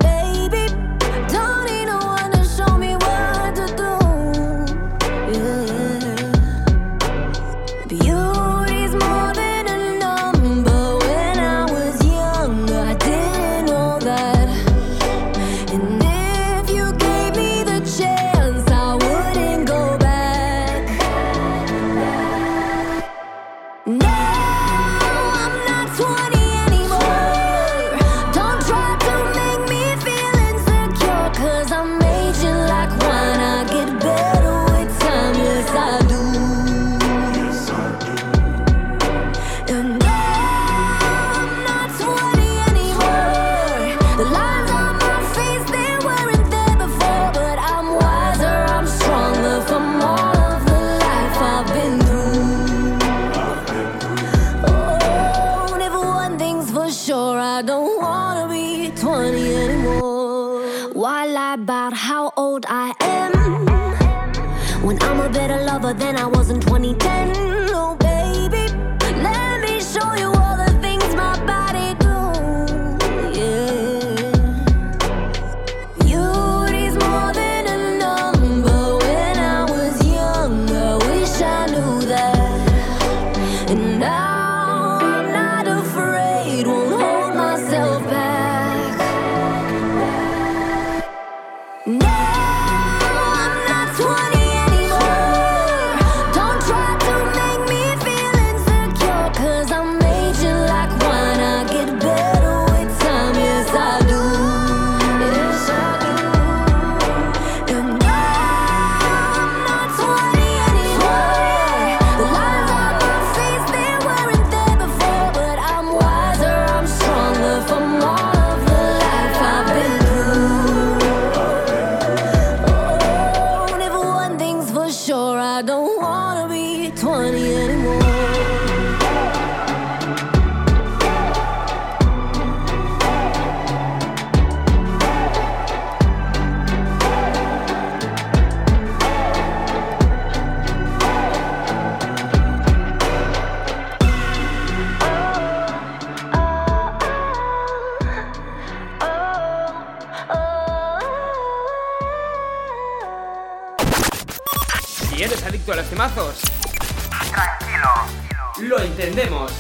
Speaker 24: Aprendemos.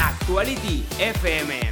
Speaker 24: Actuality FM.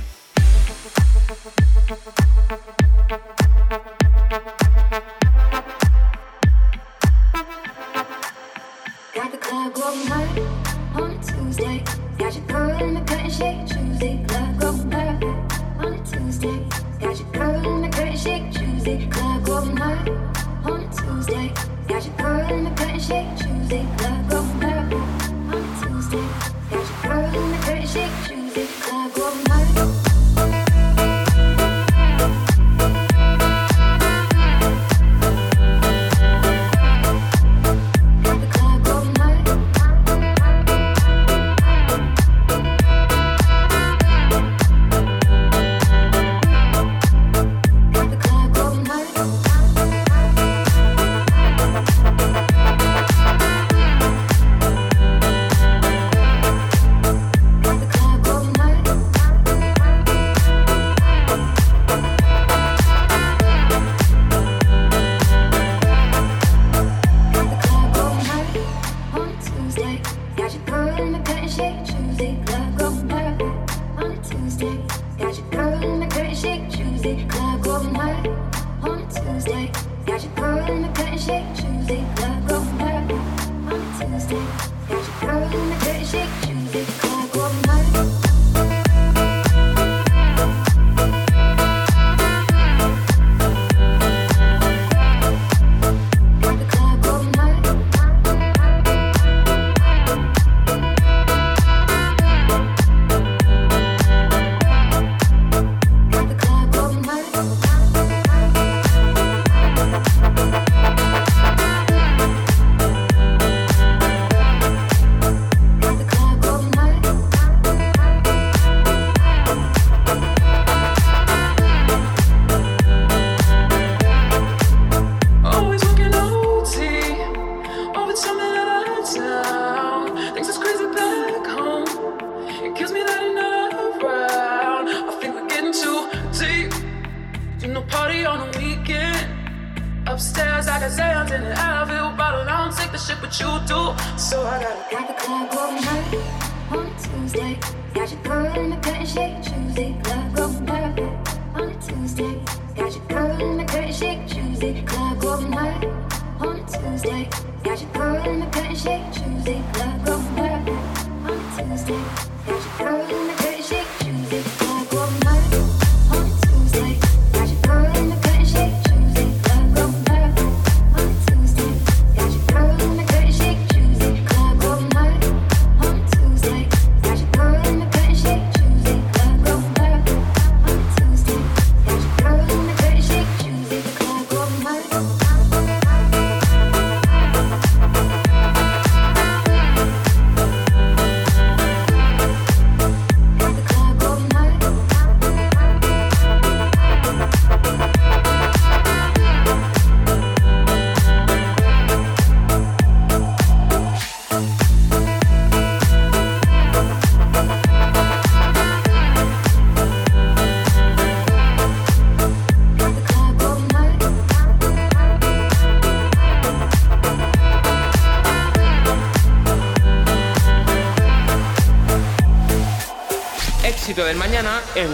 Speaker 24: 8 del mañana en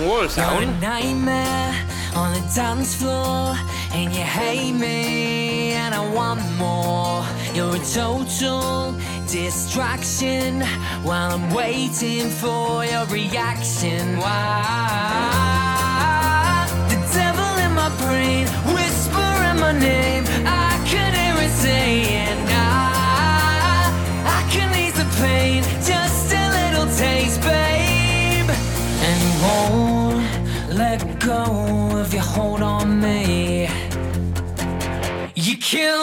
Speaker 25: on the dance floor and you hate me and I want more. You're a total distraction while I'm waiting for your reaction. Why? The devil in my brain whispering my name.
Speaker 26: kill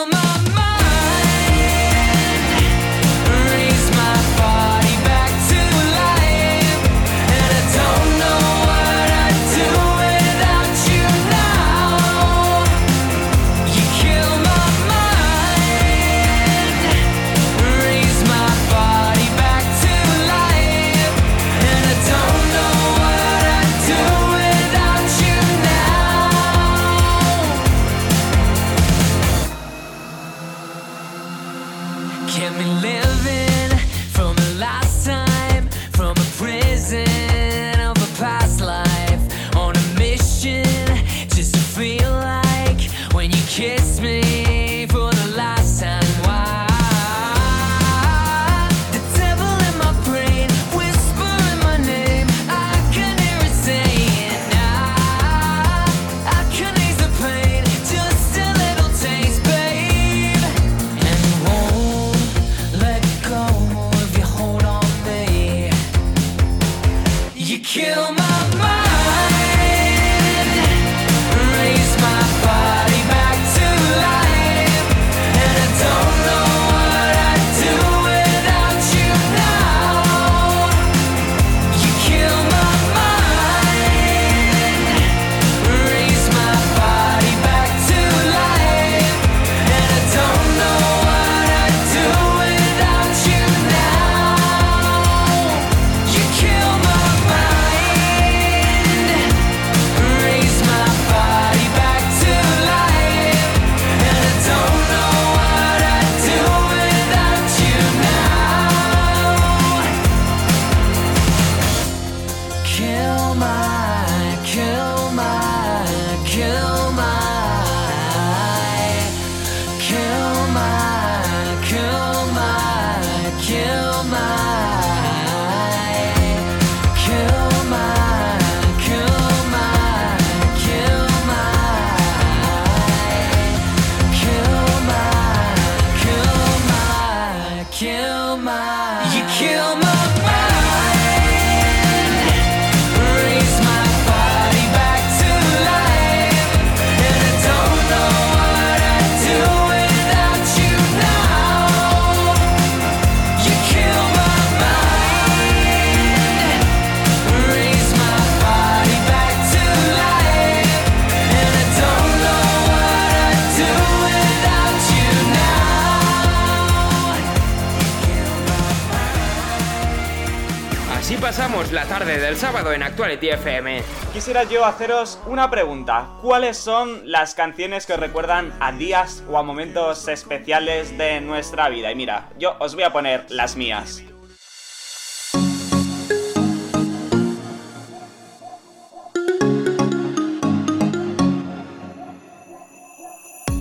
Speaker 1: la tarde del sábado en Actuality FM.
Speaker 2: Quisiera yo haceros una pregunta. ¿Cuáles son las canciones que os recuerdan a días o a momentos especiales de nuestra vida? Y mira, yo os voy a poner las mías.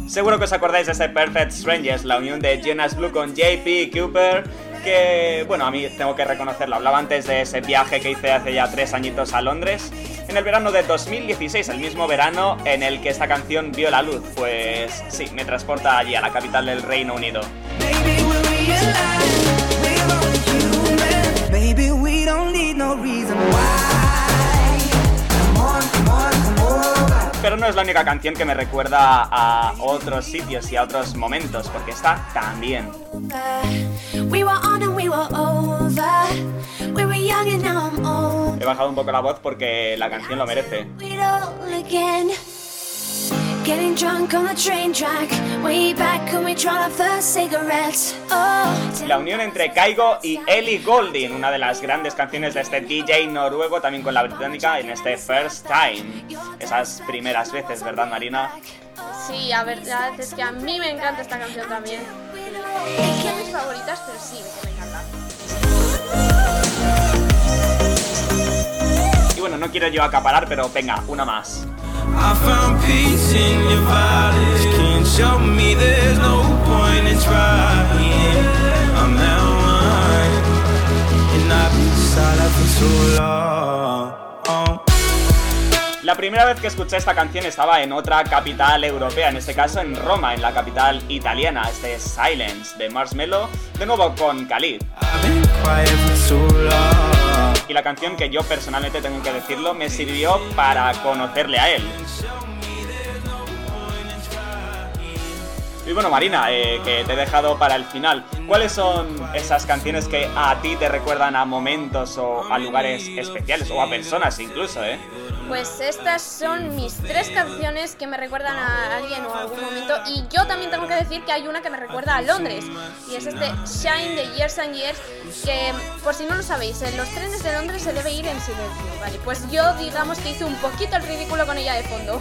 Speaker 2: Seguro que os acordáis de ese Perfect Strangers, la unión de Jonas Blue con JP Cooper, que, bueno, a mí tengo que reconocerlo, hablaba antes de ese viaje que hice hace ya tres añitos a Londres, en el verano de 2016, el mismo verano en el que esta canción vio la luz, pues sí, me transporta allí, a la capital del Reino Unido.
Speaker 26: Baby,
Speaker 2: Pero no es la única canción que me recuerda a otros sitios y a otros momentos, porque está también. He bajado un poco la voz porque la canción lo merece.
Speaker 7: Getting drunk on the train track. Way back when we tried our first cigarettes. Oh,
Speaker 2: La unión entre Kaigo y Ellie Goulding, una de las grandes canciones de este DJ noruego, también con la británica, en este First Time. Esas primeras veces, ¿verdad, Marina?
Speaker 4: Sí, la verdad es que a mí me encanta esta canción también. No son mis favoritas, pero sí, me encanta.
Speaker 2: Y bueno, no quiero yo acaparar, pero venga, una más.
Speaker 5: I found peace in your violence. Can't show me there's no point in trying. I'm mine, and I've been silent for too long.
Speaker 2: La primera vez que escuché esta canción estaba en otra capital europea, en este caso en Roma, en la capital italiana. Este es Silence de Marshmello, de nuevo con Khalid. Y la canción que yo personalmente tengo que decirlo me sirvió para conocerle a él. Y bueno, Marina, eh, que te he dejado para el final. ¿Cuáles son esas canciones que a ti te recuerdan a momentos o a lugares especiales o a personas incluso, eh?
Speaker 4: Pues estas son mis tres canciones que me recuerdan a alguien o a algún momento. Y yo también tengo que decir que hay una que me recuerda a Londres. Y es este Shine de Years and Years. Que, por si no lo sabéis, en los trenes de Londres se debe ir en silencio. Vale, pues yo digamos que hice un poquito el ridículo con ella de fondo.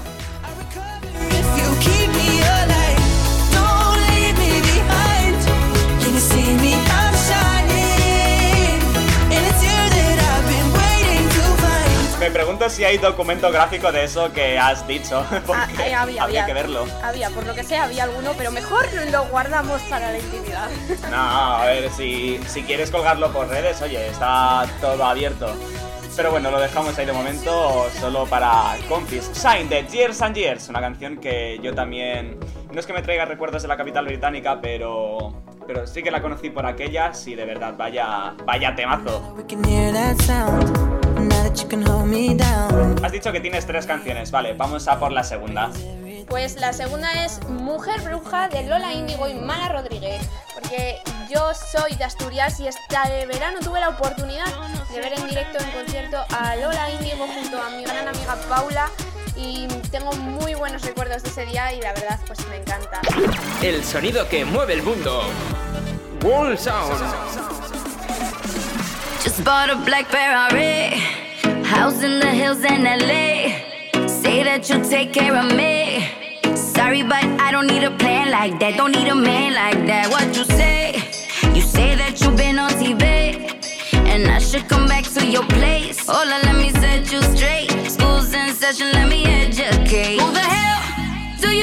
Speaker 26: Me
Speaker 2: pregunto si hay documento gráfico de eso que has dicho. Porque ah,
Speaker 4: eh, había,
Speaker 2: que verlo.
Speaker 4: Había, por lo que sea, había alguno, pero mejor lo guardamos para la intimidad.
Speaker 2: No, a ver, si, si quieres colgarlo por redes, oye, está todo abierto. Pero bueno, lo dejamos ahí de momento, solo para confis. Sign de Years and Years, una canción que yo también. No es que me traiga recuerdos de la capital británica, pero pero sí que la conocí por aquellas y de verdad, vaya, vaya temazo. Has dicho que tienes tres canciones, vale, vamos a por la segunda.
Speaker 4: Pues la segunda es Mujer Bruja de Lola Índigo y Mala Rodríguez. Porque yo soy de Asturias y este verano tuve la oportunidad de ver en directo en concierto a Lola Índigo junto a mi gran amiga Paula. Y tengo muy buenos recuerdos de ese día y la verdad pues me encanta.
Speaker 9: El sonido que mueve el mundo. World Sound.
Speaker 1: Just bought a black Ferrari, house in the hills in LA. Say that you'll take care of me. Sorry, but I don't need a plan like that. Don't need a man like that. What you say? You say that you've been on TV, and I should come back to your place. Hola, let me set you straight. School's in session, let me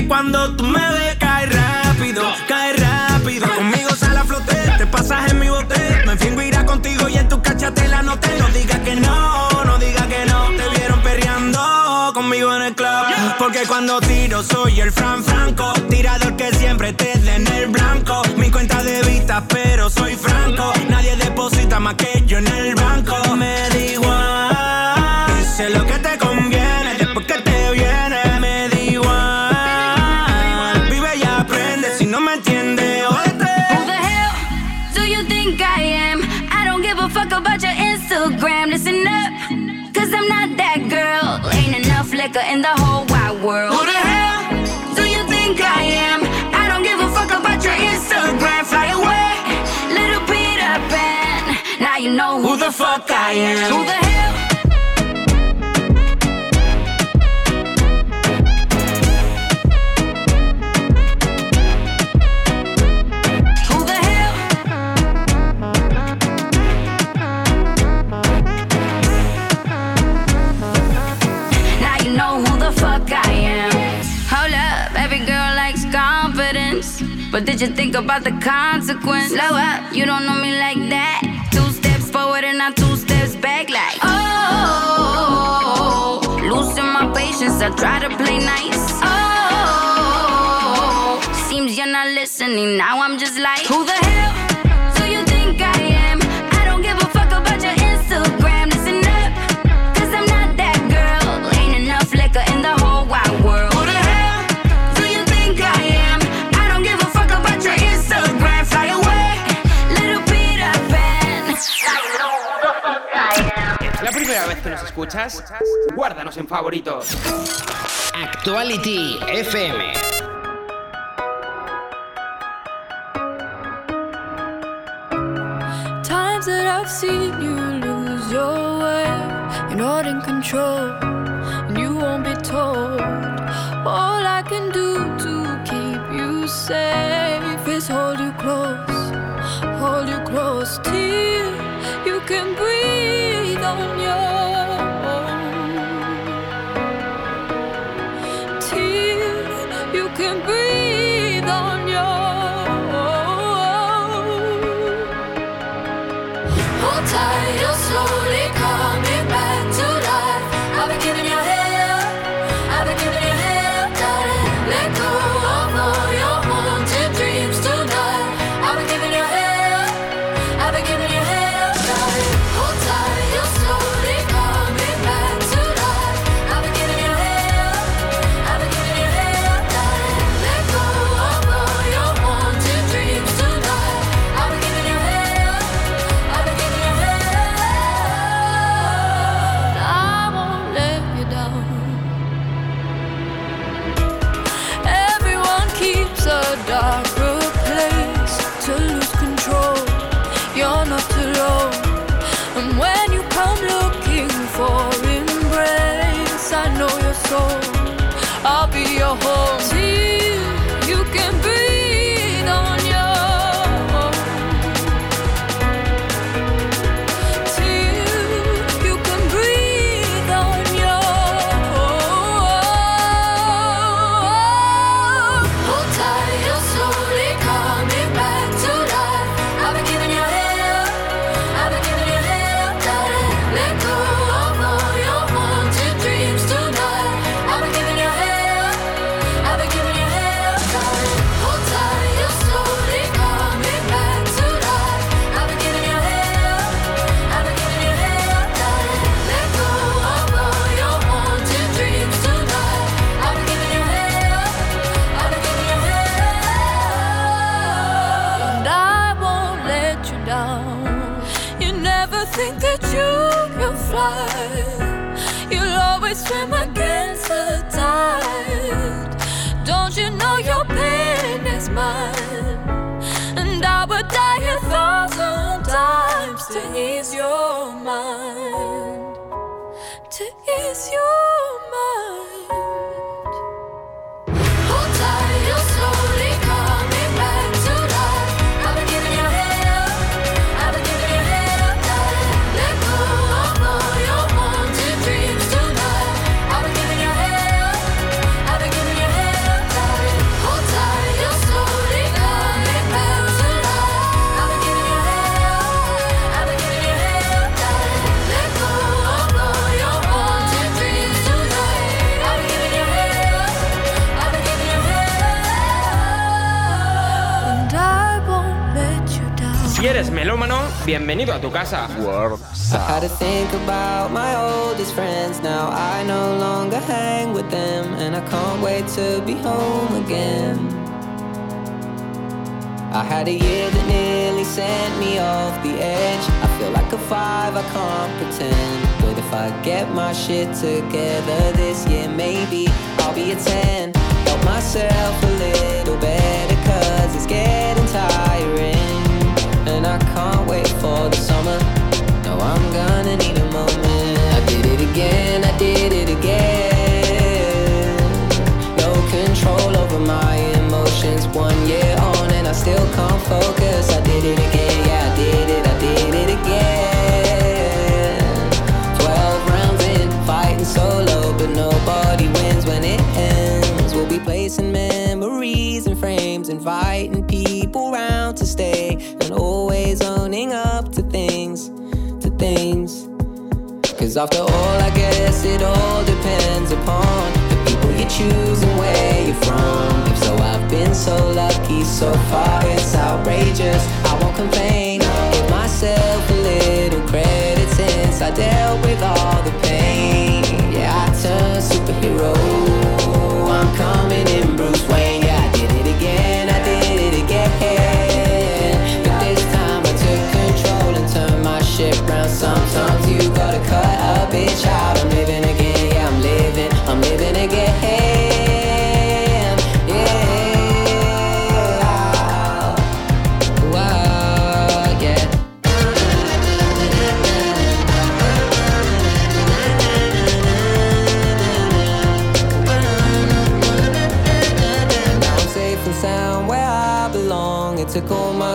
Speaker 27: Que cuando tú me ves, cae rápido, cae rápido. Conmigo sale a flote, te pasas en mi bote. Me fingo irá contigo y en tu no te. No digas que no, no digas que no. Te vieron perreando conmigo en el club. Porque cuando tiro soy el Fran Franco. Tirador que siempre te dé en el blanco. Mi cuenta de vista, pero soy franco. Nadie deposita más que yo en el banco.
Speaker 1: Fuck I am. Who the hell? Who the hell? Now you know who the fuck I am. Hold up, every girl likes confidence. But did you think about the consequence? Slow up, you don't know me like that. I try to play nice. Oh, seems you're not listening. Now I'm just like, who the hell
Speaker 9: escuchas? Guárdanos en favoritos.
Speaker 28: Actuality FM.
Speaker 11: Times that I've seen you lose your way, you're not in control, and you won't be told. All I can do to keep you safe is hold you close, hold you close till you can breathe on your
Speaker 1: bienvenido a tu casa.
Speaker 20: I had to think about my oldest friends. Now I no longer hang with them, and I can't wait to be home again. I had a year that nearly sent me off the edge. I feel like a five, I can't pretend. But if I get my shit together this year, maybe I'll be a 10. Help myself a little better, cause it's getting tiring. And I can't wait for the summer. No, I'm gonna need a moment. I did it again, I did it again. No control over my emotions. One year on, and I still can't focus. I did it again, yeah, I did it, I did it again. Twelve rounds in, fighting solo, but nobody wins when it ends. We'll be placing memories frames, inviting after all, I guess it all depends upon the people you choose and where you're from. If so, I've been so lucky so far, it's outrageous. I won't complain, give myself a little credit since I dealt with all the pain. Yeah, I turned superhero. I'm coming in Bruce Wayne. Yeah, I did it again, I did it again. But this time I took control and turned my shit round. Sometimes bitch.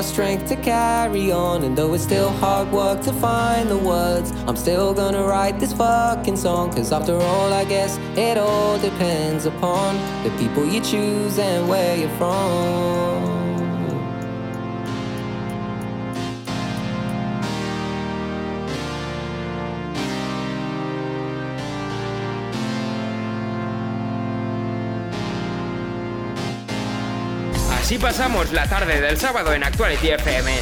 Speaker 20: Strength to carry on. And though it's still hard work to find the words, I'm still gonna write this fucking song. Cause after all, I guess it all depends upon the people you choose and where you're from.
Speaker 1: Así pasamos la tarde del sábado en Actuality FM.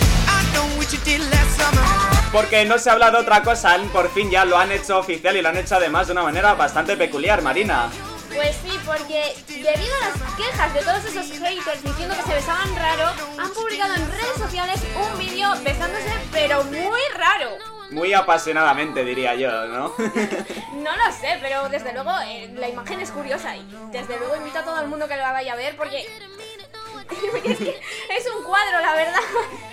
Speaker 2: Porque no se habla de otra cosa, por fin ya lo han hecho oficial y lo han hecho además de una manera bastante peculiar, Marina.
Speaker 4: Pues sí, porque debido a las quejas de todos esos haters diciendo que se besaban raro, han publicado en redes sociales un vídeo besándose pero muy raro.
Speaker 2: Muy apasionadamente, diría yo, ¿no?
Speaker 4: No lo sé, pero desde luego eh, la imagen es curiosa y desde luego invito a todo el mundo que la vaya a ver porque Porque es un cuadro, la verdad.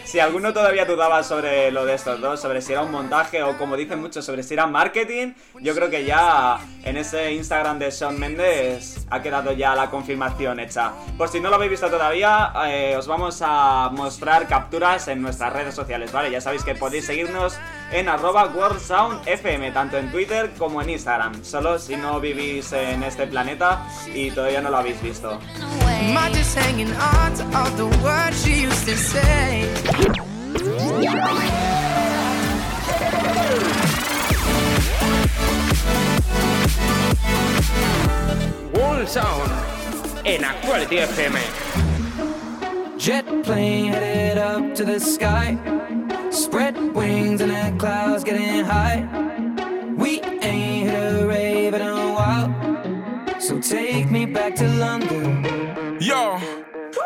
Speaker 2: Si alguno todavía dudaba sobre lo de estos dos, sobre si era un montaje o como dicen muchos, sobre si era marketing, yo creo que ya en ese Instagram de Sean Mendes ha quedado ya la confirmación hecha. Por si no lo habéis visto todavía, eh, os vamos a mostrar capturas en nuestras redes sociales, ¿vale? Ya sabéis que podéis seguirnos en arroba WorldSoundFM, tanto en Twitter como en Instagram. Solo si no vivís en este planeta y todavía no lo habéis visto.
Speaker 1: Wall Sound en Actuality FM.
Speaker 10: Jet plane headed up to the sky. Spread wings and the clouds getting high. We ain't hit a rave in a while. So take me back to London.
Speaker 5: Yo,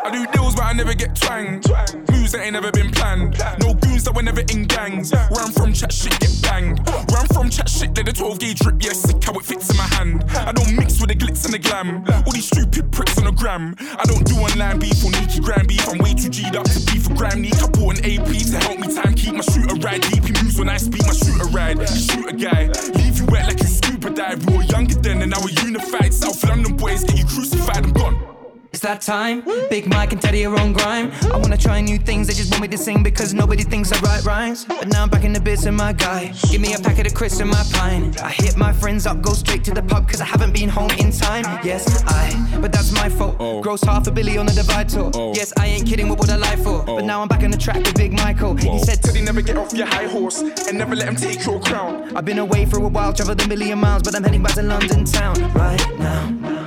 Speaker 5: I do deals, but I never get twanged. Moves that ain't never been planned. No goons that were never in gangs. Where I'm from, chat shit get banged. Where I'm from, chat shit, let the 12 gauge drip. Yeah, sick how it fits in my hand. I don't mix with the glitz and the glam. All these stupid pricks on the gram. I don't do online beef or Nikki gram beef. I'm way too G'd up to beef for gram. I bought an AP to help me time keep my shooter ride. Deep moves when I speak my shooter ride. Shoot a guy, leave you wet like you scuba dive. We were younger then and now we're unified. South London boys get you crucified. I'm gone.
Speaker 10: It's that time. Big Mike and Teddy are on grime. I wanna try new things, they just want me to sing because nobody thinks I write rhymes. But now I'm back in the bits of my guy. Give me a packet of crisps and my pine. I hit my friends up, go straight to the pub because I haven't been home in time. Yes, I, but that's my fault. Oh. Gross half a billy on the divide tour. Oh. Yes, I ain't kidding, what would I lie for? But oh. now I'm back on the track with Big Michael. He said,
Speaker 5: Teddy, never get off your high horse and never let him take your crown.
Speaker 10: I've been away for a while, traveled a million miles, but I'm heading back to London town right now.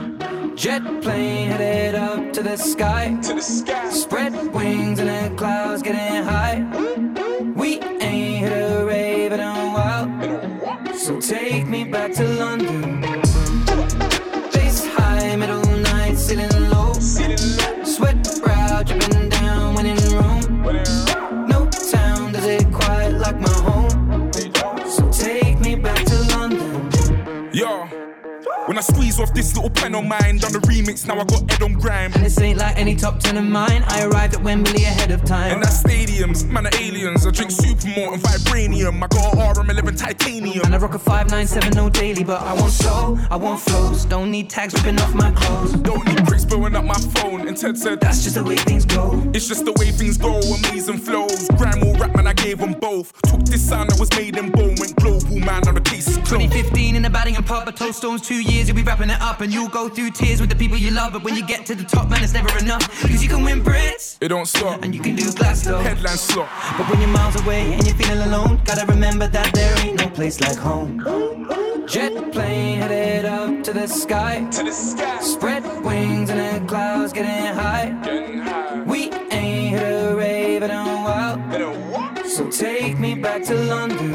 Speaker 10: Jet plane headed up to the sky.
Speaker 5: To the sky.
Speaker 10: Spread wings and the clouds getting high. We ain't hit a rave in a while. So take me back to London. When
Speaker 5: I squeeze off this little pen on mine, done the remix, now I got Ed on grime.
Speaker 10: And this ain't like any top ten of mine. I arrived at Wembley ahead of time.
Speaker 5: And that's stadiums, man are aliens. I drink supermort and vibranium. I got a RM11 titanium.
Speaker 10: And I rock a 597 no daily, but I want soul, I want flows. Don't need tags ripping off my clothes.
Speaker 5: Don't need bricks blowing up my phone. And Ted said,
Speaker 10: That's just the way things go.
Speaker 5: It's just the way things go. Amazing flows. Grime or rap, man, I gave them both. Took this sound that was made in bone, went global, man. Now the case is closed.
Speaker 10: 2015 in the batting and pub, a toast stones two years, you'll be wrapping it up, and you'll go through tears with the people you love. But when you get to the top, man, it's never enough. Cause you can win Brits,
Speaker 5: It don't stop.
Speaker 10: and you can do Glasgow.
Speaker 5: Headline slot.
Speaker 10: But when you're miles away and you're feeling alone, gotta remember that there ain't no place like home. Jet plane headed up to the sky.
Speaker 5: To the sky.
Speaker 10: Spread wings and the clouds getting high.
Speaker 5: Getting high.
Speaker 10: We ain't hit a rave in a while.
Speaker 5: In a what?
Speaker 10: So take me back to London.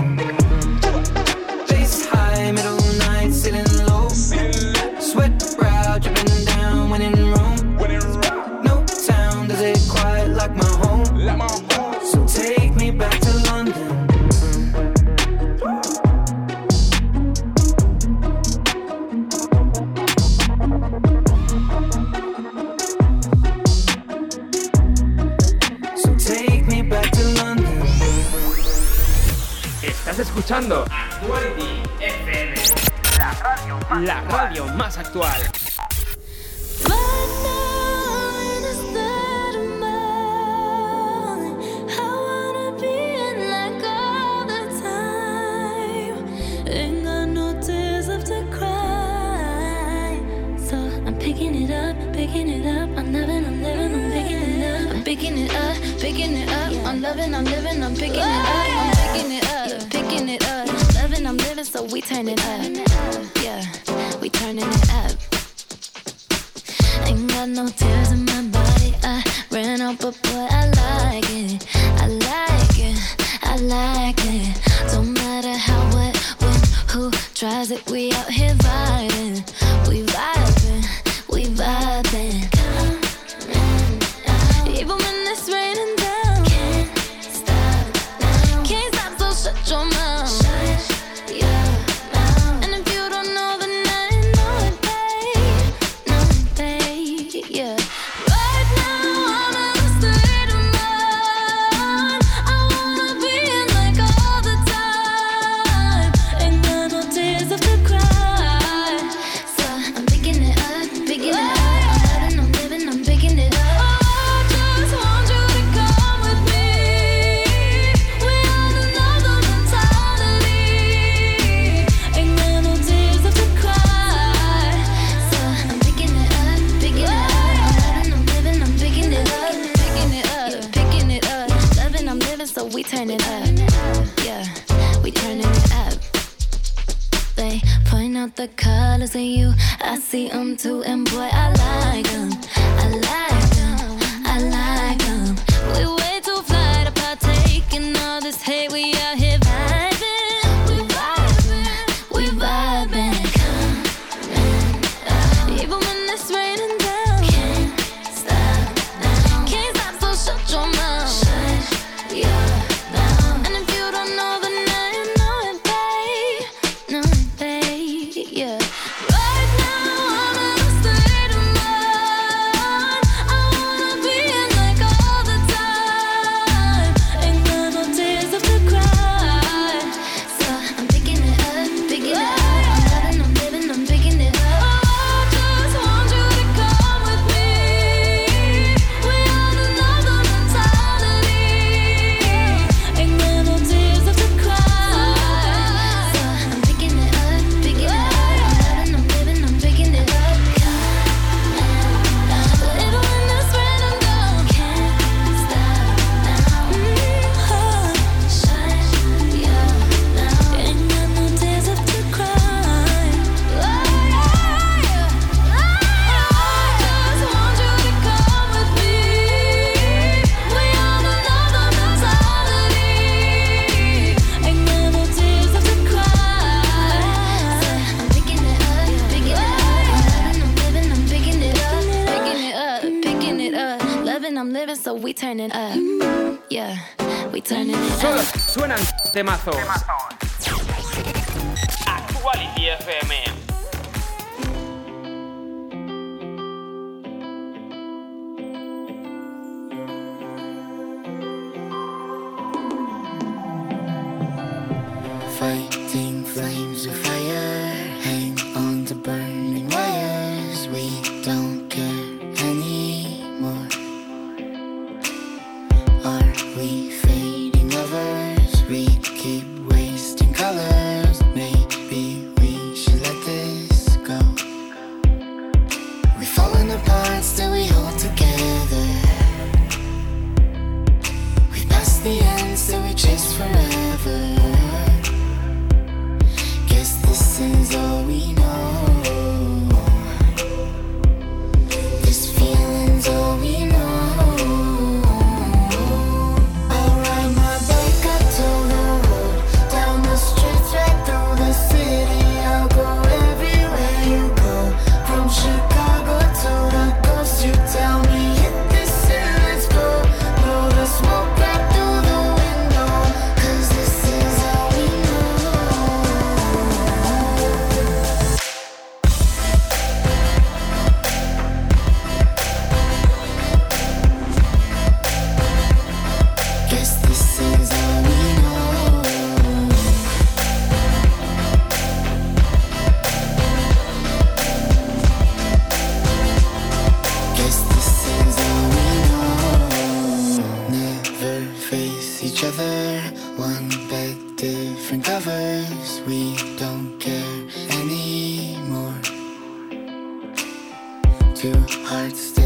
Speaker 10: face
Speaker 29: each other. One bed, different covers. We don't care anymore. Two hearts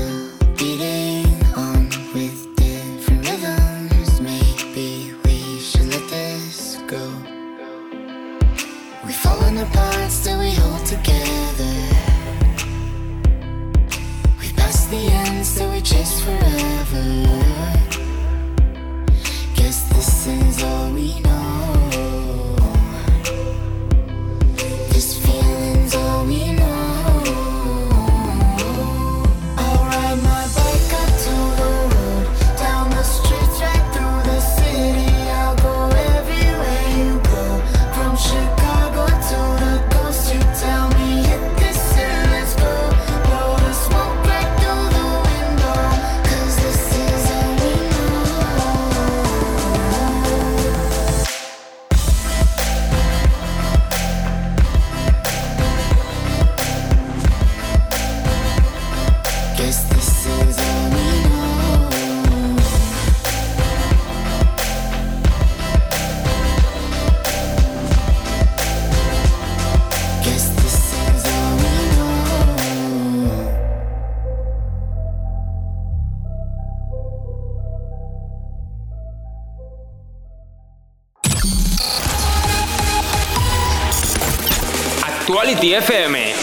Speaker 9: FM.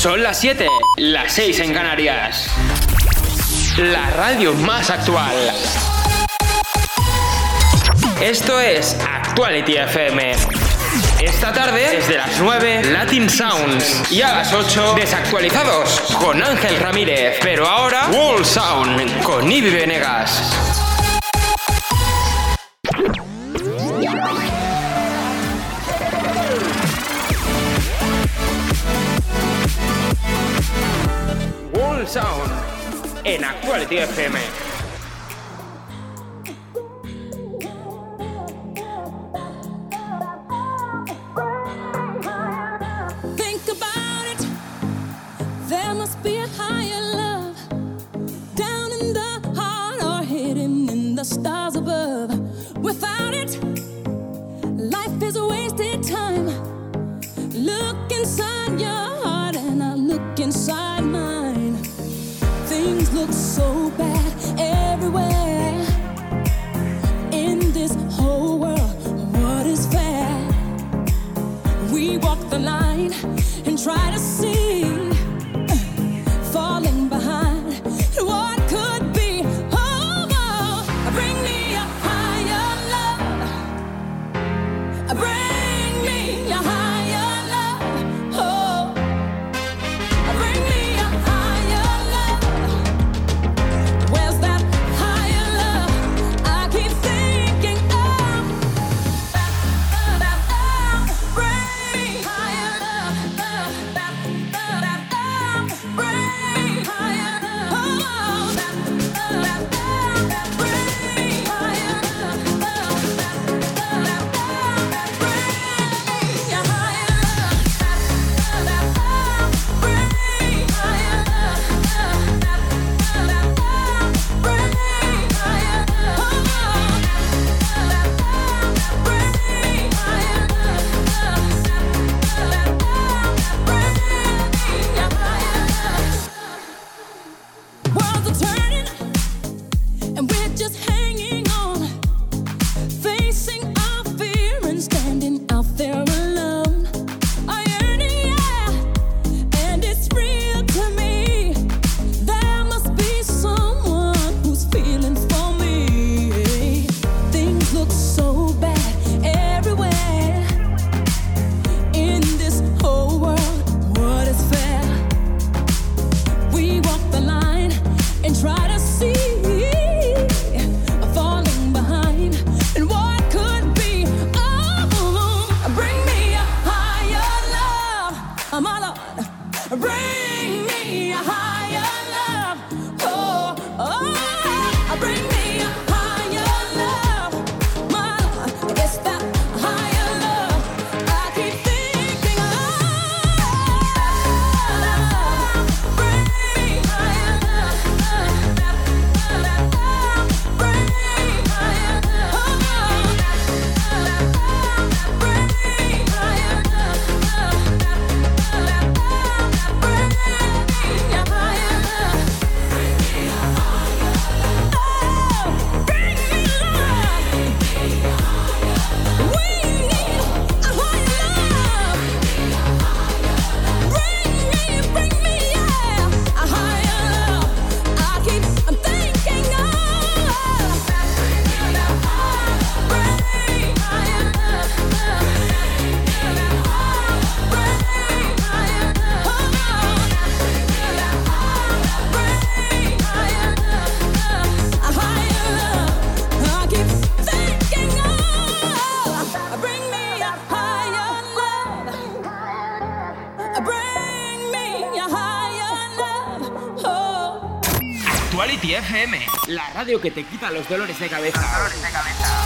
Speaker 9: Son las 7, las 6 en Canarias. La radio más actual. Esto es Actuality FM. Esta tarde, desde las 9, Latin Sounds. Y a las 8, Desactualizados con Ángel Ramírez. Pero ahora, Wall Sound con Ibi Venegas. la radio que te quita los dolores de cabeza.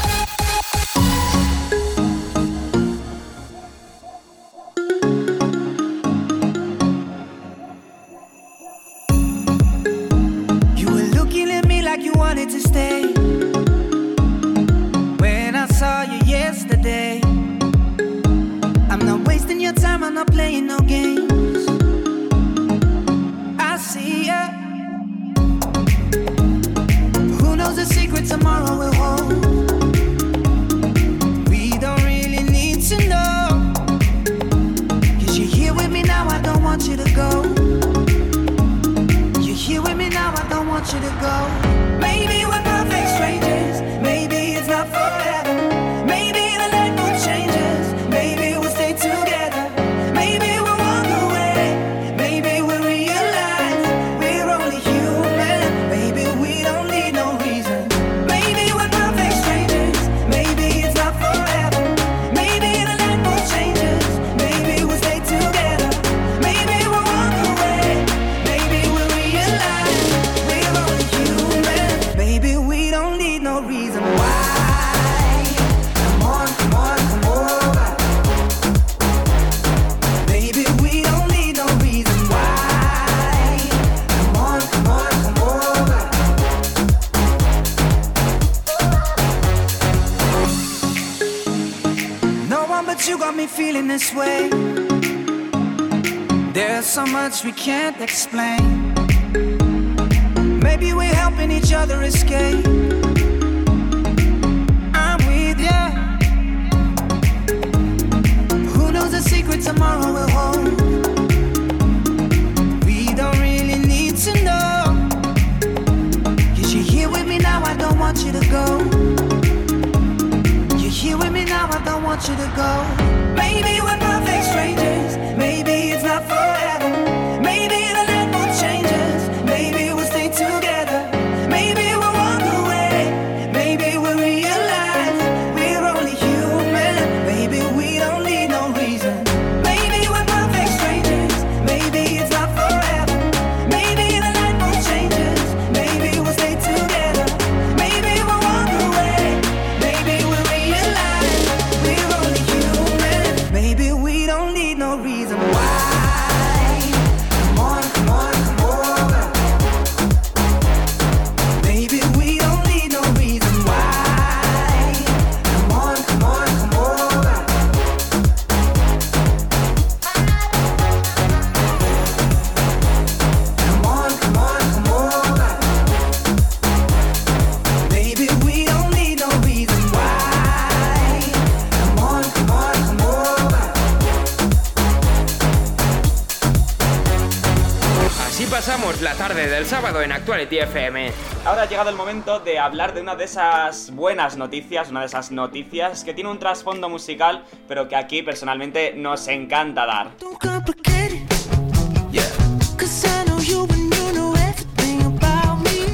Speaker 1: En Actuality FM.
Speaker 2: Ahora ha llegado el momento de hablar de una de esas buenas noticias, una de esas noticias que tiene un trasfondo musical, pero que aquí personalmente nos encanta dar.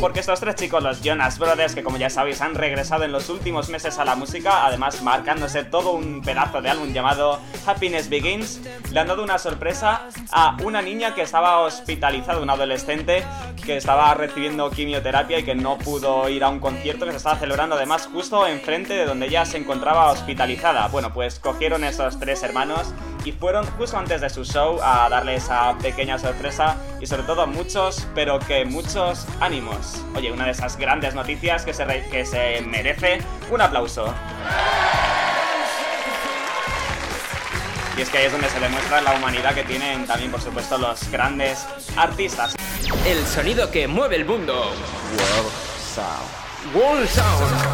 Speaker 2: Porque estos tres chicos, los Jonas Brothers, que como ya sabéis han regresado en los últimos meses a la música, además marcándose todo un pedazo de álbum llamado Happiness Begins, le han dado una sorpresa a una niña que estaba hospitalizada, una adolescente que estaba recibiendo quimioterapia y que no pudo ir a un concierto que se estaba celebrando además justo enfrente de donde ella se encontraba hospitalizada. Bueno, pues cogieron esos tres hermanos y fueron justo antes de su show a darle esa pequeña sorpresa y sobre todo muchos, pero que muchos ánimos. Oye, una de esas grandes noticias que se, que se merece un aplauso. Y es que ahí es donde se demuestra la humanidad que tienen también, por supuesto, los grandes artistas.
Speaker 1: El sonido que mueve el mundo.
Speaker 2: World Sound.
Speaker 1: World Sound.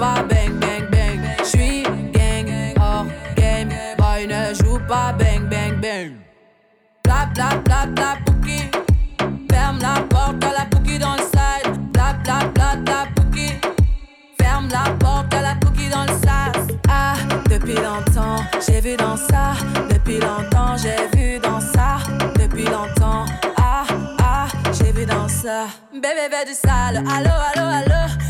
Speaker 30: pas bang bang bang. J'suis gang, hors game. Boy ne joue pas bang bang bang. Bla bla bla bla pouki. Ferme la porte à la pouki dans le side. Bla bla bla bla pouki. Ferme la porte à la pouki dans le sas. Ah, depuis longtemps, j'ai vu dans ça. Depuis longtemps, j'ai vu dans ça. Depuis longtemps, ah, ah, j'ai vu dans ça. Bébé veut du sale, allo, allo, allo.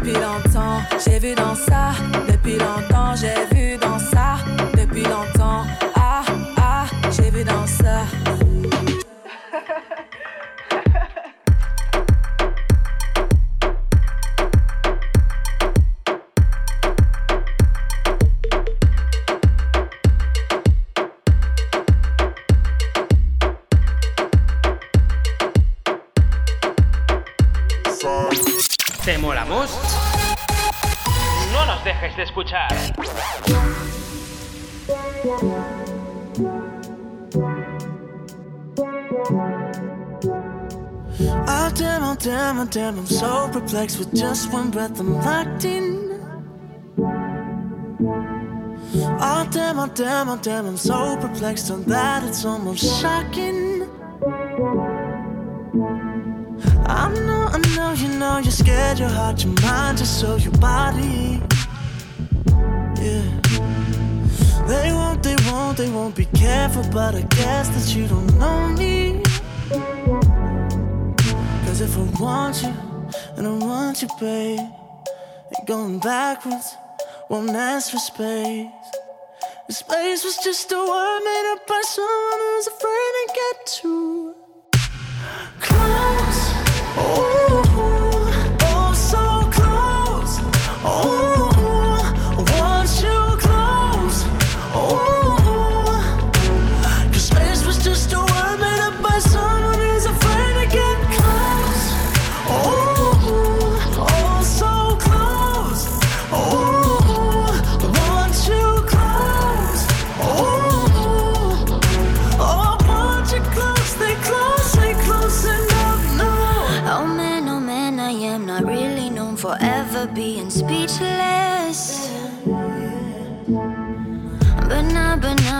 Speaker 30: depuis longtemps, j'ai vu dans ça. Depuis longtemps, j'ai vu
Speaker 9: ¿Te molamos? No nos dejes de escuchar.
Speaker 31: Oh damn, oh damn, oh damn, I'm so perplexed with just one breath I'm locked in. Oh damn, oh damn, oh damn, I'm so perplexed on that it's almost shocking. I know, I know, you know, you're scared, your heart, your mind, just so your body. Yeah. They won't, they won't, they won't be careful, but I guess that you don't know me. Cause if I want you, and I want you, babe, ain't going backwards, won't ask for space. The space was just a word made up by someone who's afraid to get too close. Ooh, oh,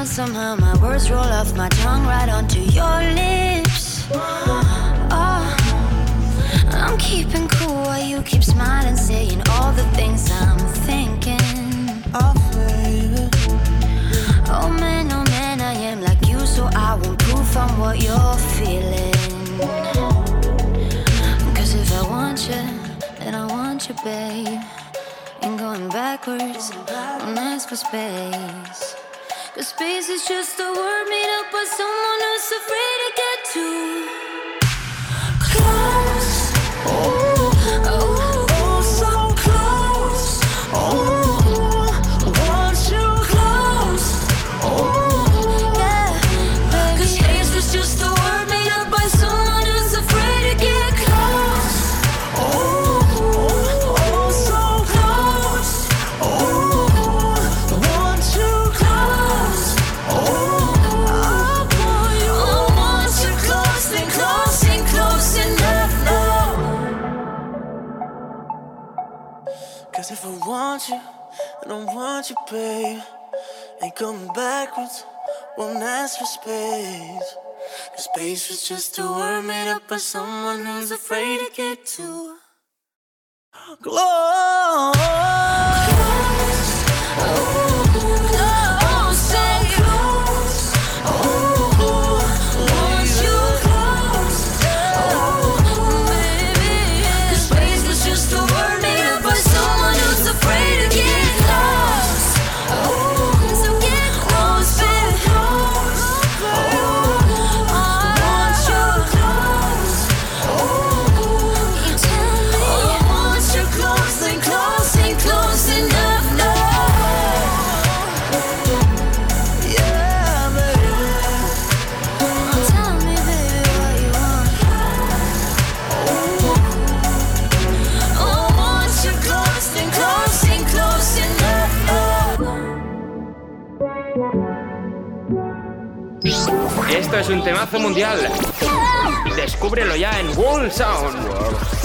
Speaker 1: now, somehow my words roll off my tongue right onto your lips. Oh, I'm keeping cool while you keep smiling, saying all the things I'm thinking.
Speaker 31: Oh, baby.
Speaker 1: Oh man, oh man, I am like you, so I won't proof on what you're feeling. Cause if I want you, then I want you, babe. Ain't going backwards, don't ask for space. Cause space is just a word made up by someone who's afraid to get too close. Cause
Speaker 31: if I want you, I don't want you, babe. Ain't coming backwards, won't ask for space. Cause space was just a word made up by someone who's afraid to get too close.
Speaker 1: Oh,
Speaker 9: temazo mundial. Descúbrelo ya en World Sound.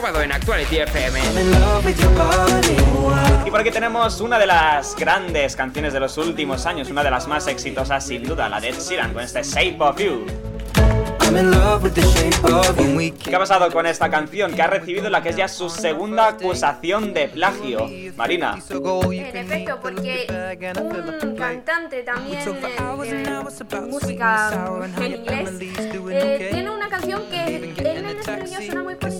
Speaker 9: Sábado en Actuality FM.
Speaker 2: Y por aquí tenemos una de las grandes canciones de los últimos años, una de las más exitosas sin duda, la de Ed Sheeran con este Shape of You. ¿Qué ha pasado con esta canción? Que ha recibido la que es ya su segunda acusación de plagio. Marina.
Speaker 4: En efecto, porque un cantante también eh, de música en inglés eh, tiene una canción que en el suena muy parecido que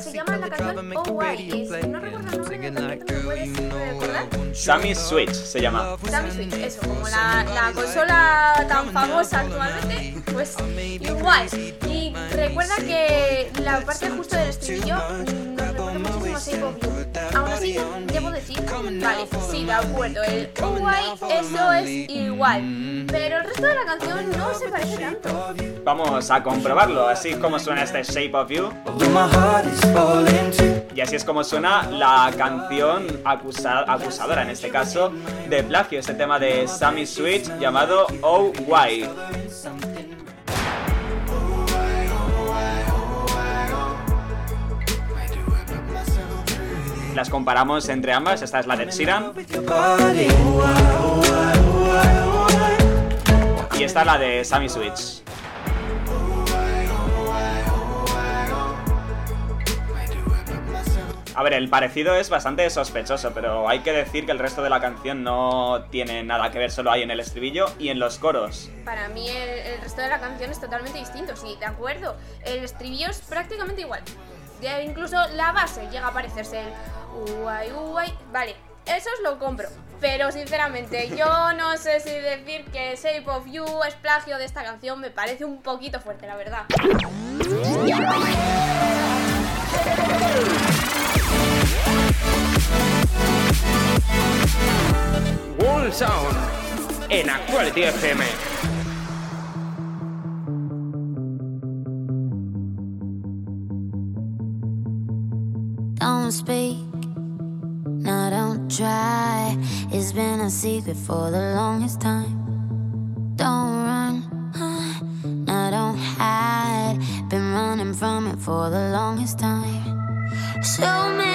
Speaker 4: se llama la canción Oh Why. Es- No recuerdo el nombre del cantante, ¿me puedes recordar?
Speaker 2: Sammy Switch se llama.
Speaker 4: Sammy Switch, eso, como la, la consola tan famosa actualmente, pues igual. Y recuerda que la parte justo del estribillo nos recuerda muchísimo a Shape of You. Aún así, debo decir, vale, sí, de acuerdo, el Oh Why, eso es igual. Pero el resto de la canción no se parece tanto.
Speaker 2: Vamos a comprobarlo, así es como suena este Shape of You. Y así es como suena la canción acusa- acusadora, en este caso, de plagio, este tema de Sammy Switch llamado Oh Why. Las comparamos entre ambas, esta es la de Sheeran y esta la de Sammy Switch. A ver, el parecido es bastante sospechoso, pero hay que decir que el resto de la canción no tiene nada que ver, solo hay en el estribillo y en los coros.
Speaker 4: Para mí el, resto de la canción es totalmente distinto, sí, de acuerdo. El estribillo es prácticamente igual. Ya incluso la base llega a parecerse el uay, uay. Vale, eso os lo compro. Pero sinceramente, yo no sé si decir que Shape of You es plagio de esta canción, me parece un poquito fuerte, la verdad.
Speaker 9: Wall Sound en Actuality FM.
Speaker 1: Try. It's been a secret for the longest time. Don't run, no, don't hide. Been running from it for the longest time. So many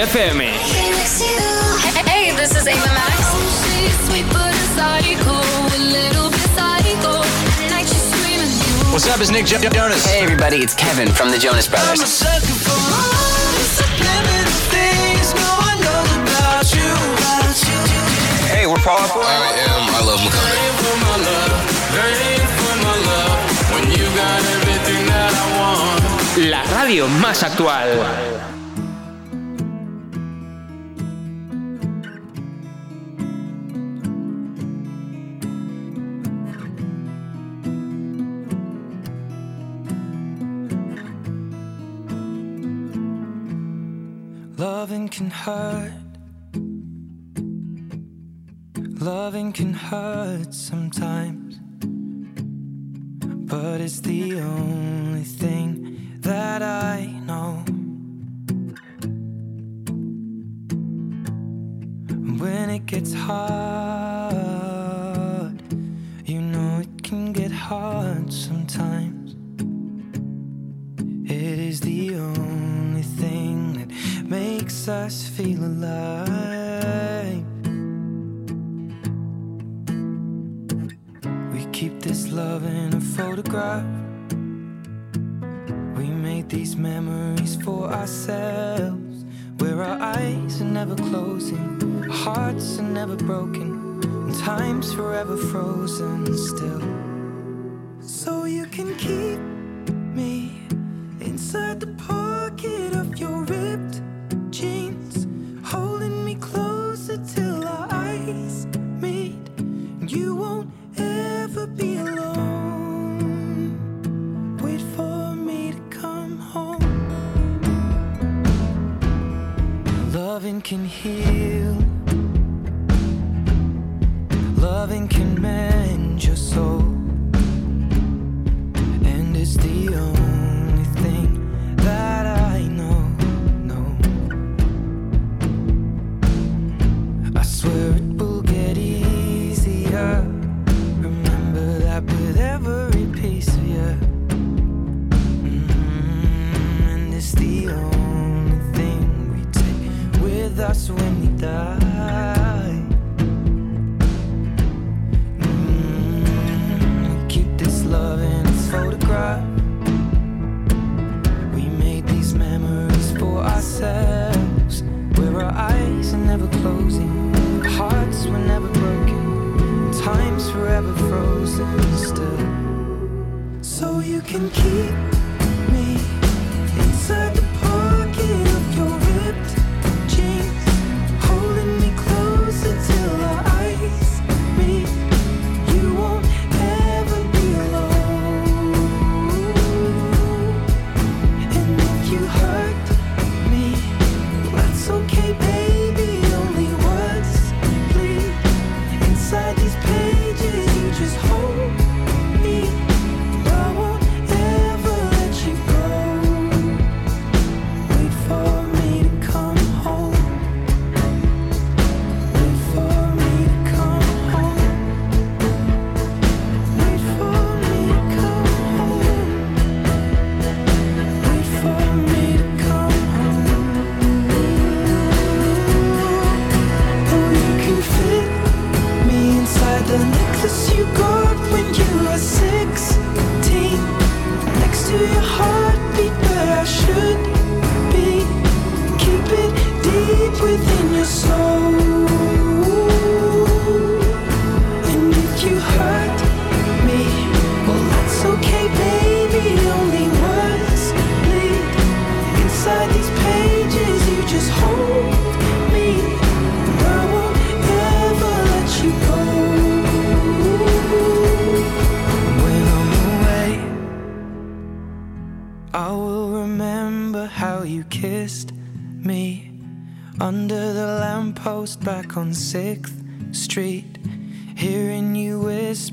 Speaker 32: FM.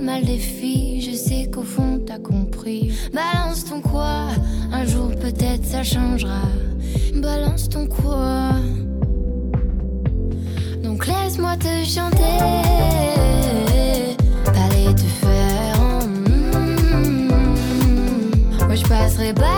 Speaker 18: Mal des filles, je sais qu'au fond t'as compris. Balance ton quoi, un jour peut-être ça changera. Balance ton quoi. Donc laisse-moi te chanter. Allez te faire. en. Moi je passerai pas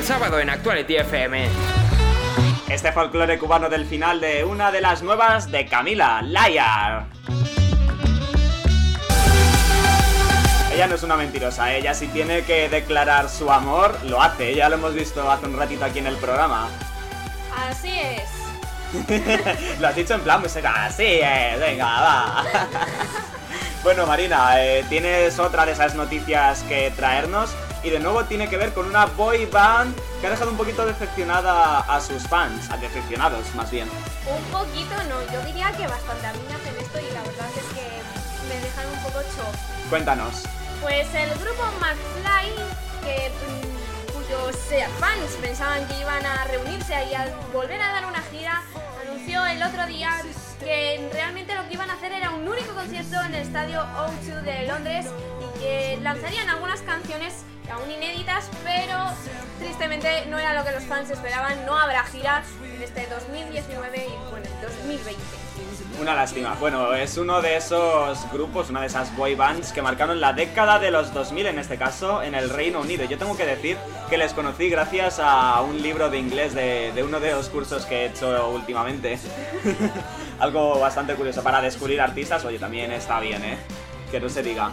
Speaker 1: del sábado en Actuality FM.
Speaker 2: Este folclore cubano del final de una de las nuevas de Camila, Liar. Ella no es una mentirosa, ella si tiene que declarar su amor, lo hace. Ya lo hemos visto hace un ratito aquí en el programa.
Speaker 4: Así es.
Speaker 2: lo has dicho en plan, pues así es, venga, va. bueno, Marina, eh, tienes otra de esas noticias que traernos y de nuevo tiene que ver con una boy band que ha dejado un poquito decepcionada a sus fans, a decepcionados más bien.
Speaker 4: Un poquito no, yo diría que bastante. A mí me hacen esto y la verdad es que me dejan un poco shock.
Speaker 2: Cuéntanos.
Speaker 4: Pues el grupo McFly, que, mm, cuyos fans pensaban que iban a reunirse y a volver a dar una gira, anunció el otro día que realmente lo que iban a hacer era un único concierto en el estadio O2 de Londres y que lanzarían algunas canciones aún inéditas, pero tristemente no era lo que los fans esperaban. No habrá giras en este 2019 y bueno, en 2020.
Speaker 2: Una lástima. Bueno, es uno de esos grupos, una de esas boy bands que marcaron la década de los 2000 en este caso en el Reino Unido. Yo tengo que decir que les conocí gracias a un libro de inglés de, de uno de los cursos que he hecho últimamente. Algo bastante curioso para descubrir artistas, oye, también está bien, ¿eh? Que no se diga.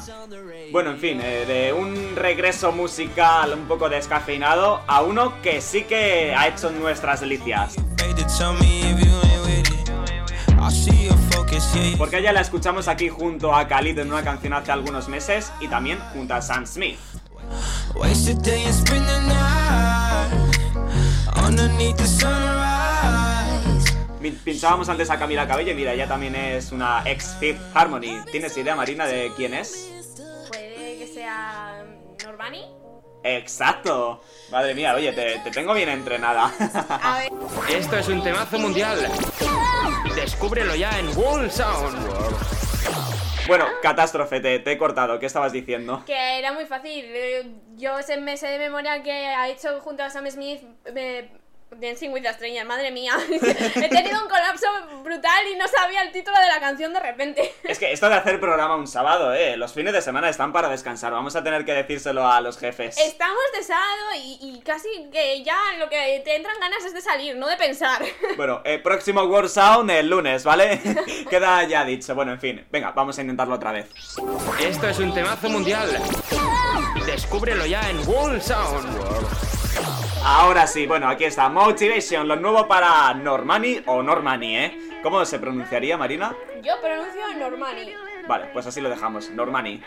Speaker 2: Bueno, en fin, eh, de un regreso musical un poco descafeinado a uno que sí que ha hecho nuestras delicias. Porque ya la escuchamos aquí junto a Khalid en una canción hace algunos meses y también junto a Sam Smith. Pinchábamos antes a Camila Cabello y mira, ella también es una ex Fifth Harmony. ¿Tienes idea, Marina, de quién es?
Speaker 4: Puede que sea Normani.
Speaker 2: Exacto. Madre mía, oye, te, te tengo bien entrenada.
Speaker 4: A ver.
Speaker 1: Esto es un temazo mundial. Descúbrelo ya en World Sound.
Speaker 2: bueno, catástrofe, te, te he cortado. ¿Qué estabas diciendo?
Speaker 4: Que era muy fácil. eh, Yo sé- me sé de memoria que ha hecho junto a Sam Smith eh, Dancing with the Stranger. Madre mía. He tenido un colapso brutal y no sabía el título de la canción de repente.
Speaker 2: Es que esto de hacer programa un sábado, eh, los fines de semana están para descansar. Vamos a tener que decírselo a los jefes.
Speaker 4: Estamos de sábado y, y casi que ya lo que te entran ganas es de salir, no de pensar.
Speaker 2: Bueno, eh, próximo World Sound el lunes, ¿vale? Queda ya dicho. Bueno, en fin, venga, vamos a intentarlo otra vez.
Speaker 1: Esto es un temazo mundial. Descúbrelo ya en World Sound.
Speaker 2: Ahora sí, bueno, aquí está Motivation, lo nuevo para Normani o Normani, ¿eh? ¿Cómo se pronunciaría, Marina?
Speaker 4: Yo pronuncio Normani.
Speaker 2: Vale, pues así lo dejamos, Normani.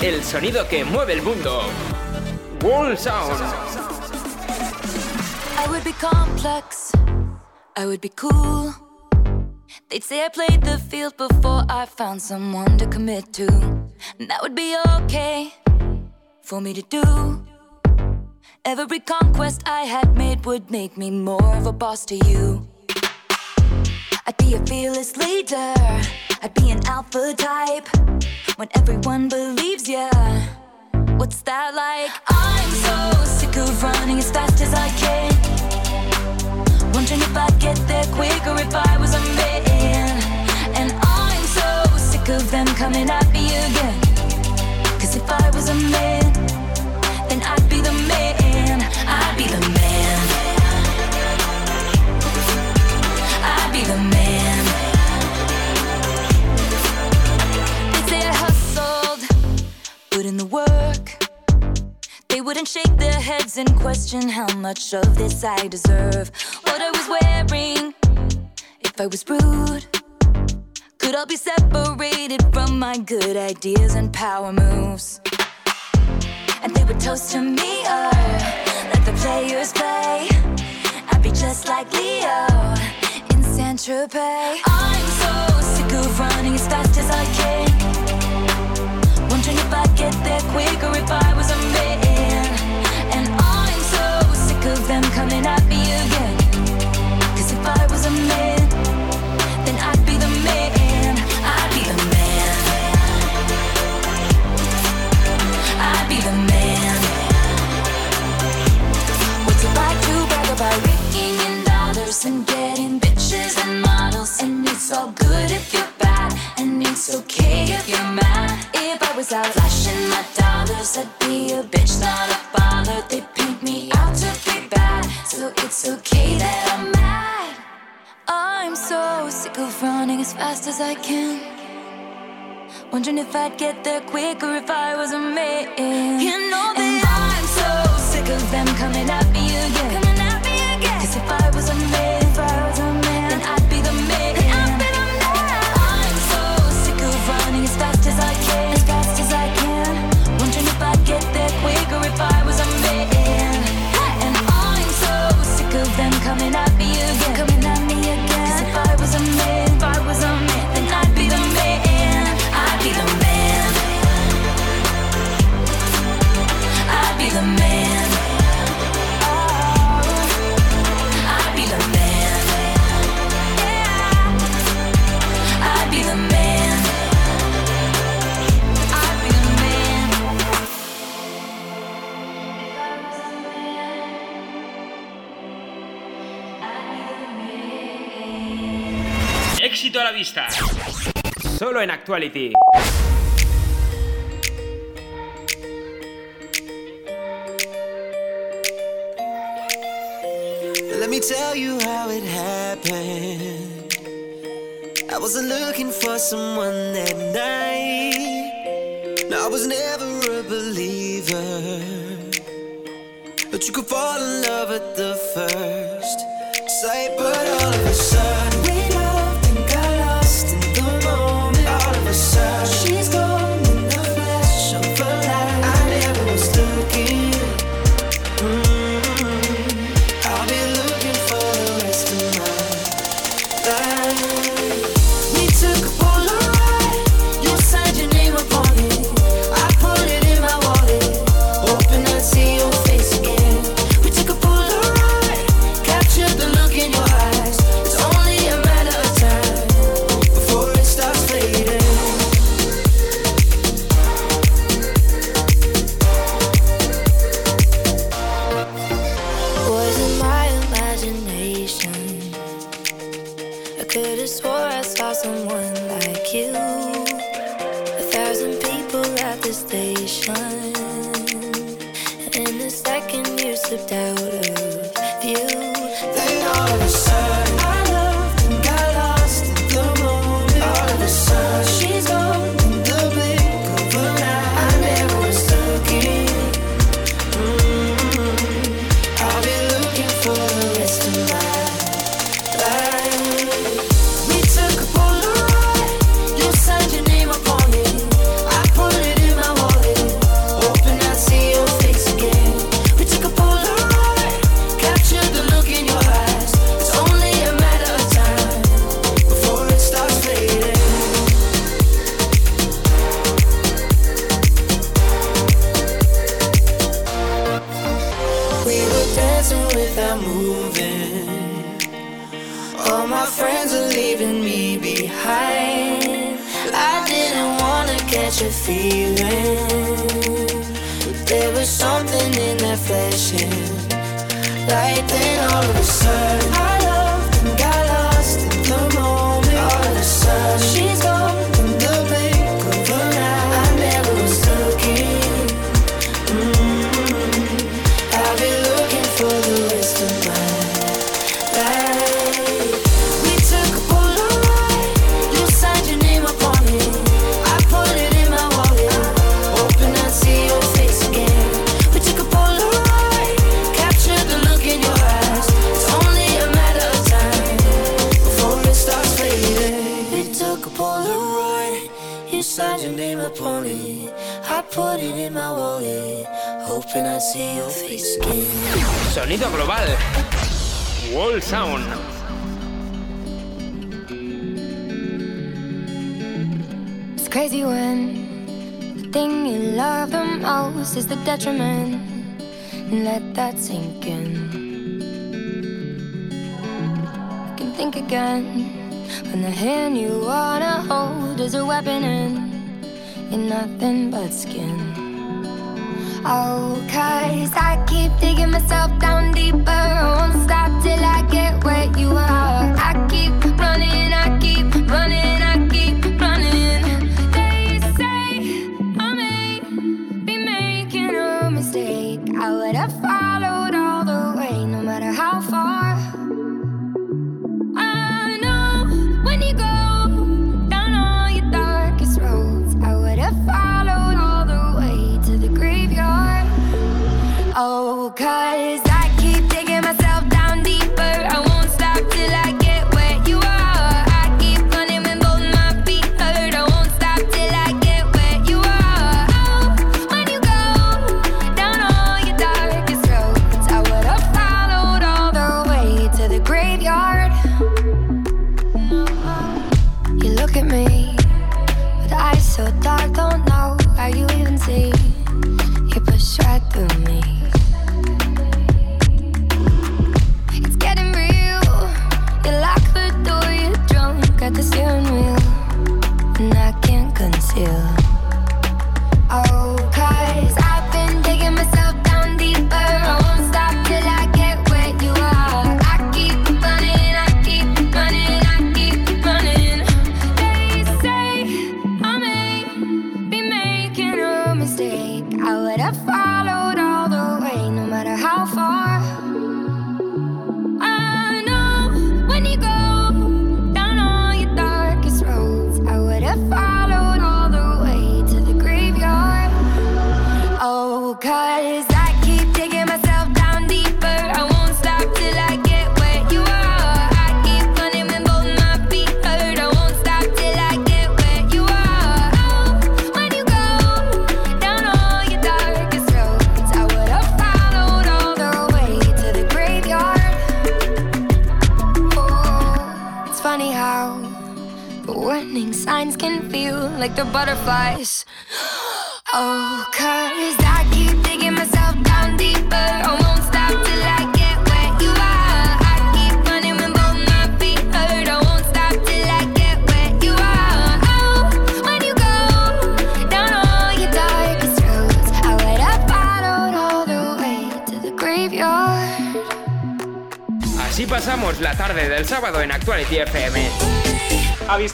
Speaker 1: El sonido que mueve el mundo. World Sound.
Speaker 6: I would be complex. I would be cool. They'd say I played the field before I found someone to commit to. And that would be okay for me to do. Every conquest I had made would make me more of a boss to you. I'd be a fearless leader. I'd be an alpha type. When everyone believes ya. What's that like? I'm so sick of running as fast as I can. Wondering if I'd get there quicker if I was a man. And I'm so sick of them coming at me again. Cause if I was a man, much of this I deserve. What I was wearing, if I was rude, could all be separated from my good ideas and power moves. And they would toast to me, let the players play. I'd be just like Leo in Saint Tropez. I'm so sick of running as fast as I can. Wondering if I'd get there quicker if I was a man. And I'm so sick of them coming at me again. Cause if I was a man, it's all good if you're bad, and it's okay if you're mad. If I was out flashing my dollars, I'd be a bitch, not a bother. They paint me out to be bad, so it's okay that I'm mad. I'm so sick of running as fast as I can. Wondering if I'd get there quicker if I was a man. You know that I'm so sick of them coming at me again. Coming at me again. Cause if I was a man,
Speaker 1: vista. Solo en Actuality.
Speaker 31: Let me tell you how it happened. I wasn't looking for someone that night. No, I was never a believer. But you could fall in love at the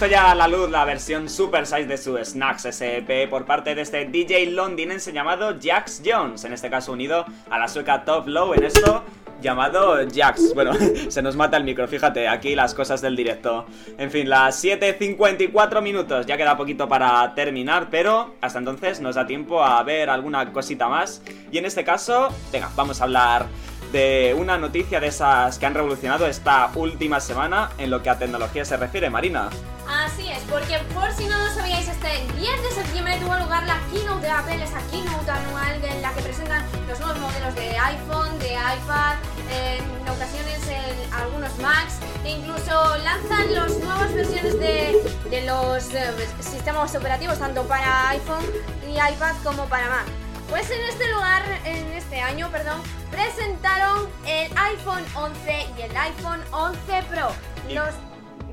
Speaker 2: visto ya a la luz la versión Super Size de su Snacks SP por parte de este DJ londinense llamado Jax Jones, en este caso unido a la sueca Top Low en esto llamado Jax. Bueno, se nos mata el micro, fíjate, aquí las cosas del directo. En fin, las 7.54 minutos, ya queda poquito para terminar, pero hasta entonces nos da tiempo a ver alguna cosita más. Y en este caso, venga, vamos a hablar de una noticia de esas que han revolucionado esta última semana en lo que a tecnología se refiere, Marina.
Speaker 4: Así es, porque por si no lo sabíais, este 10 de septiembre tuvo lugar la keynote de Apple, esa keynote anual en la que presentan los nuevos modelos de iPhone, de iPad, en ocasiones en algunos Macs, e incluso lanzan las nuevas versiones de, de los eh, sistemas operativos, tanto para iPhone y iPad como para Mac. Pues en este lugar, en este año, perdón, presentaron el iPhone 11 y el iPhone 11 Pro. Los...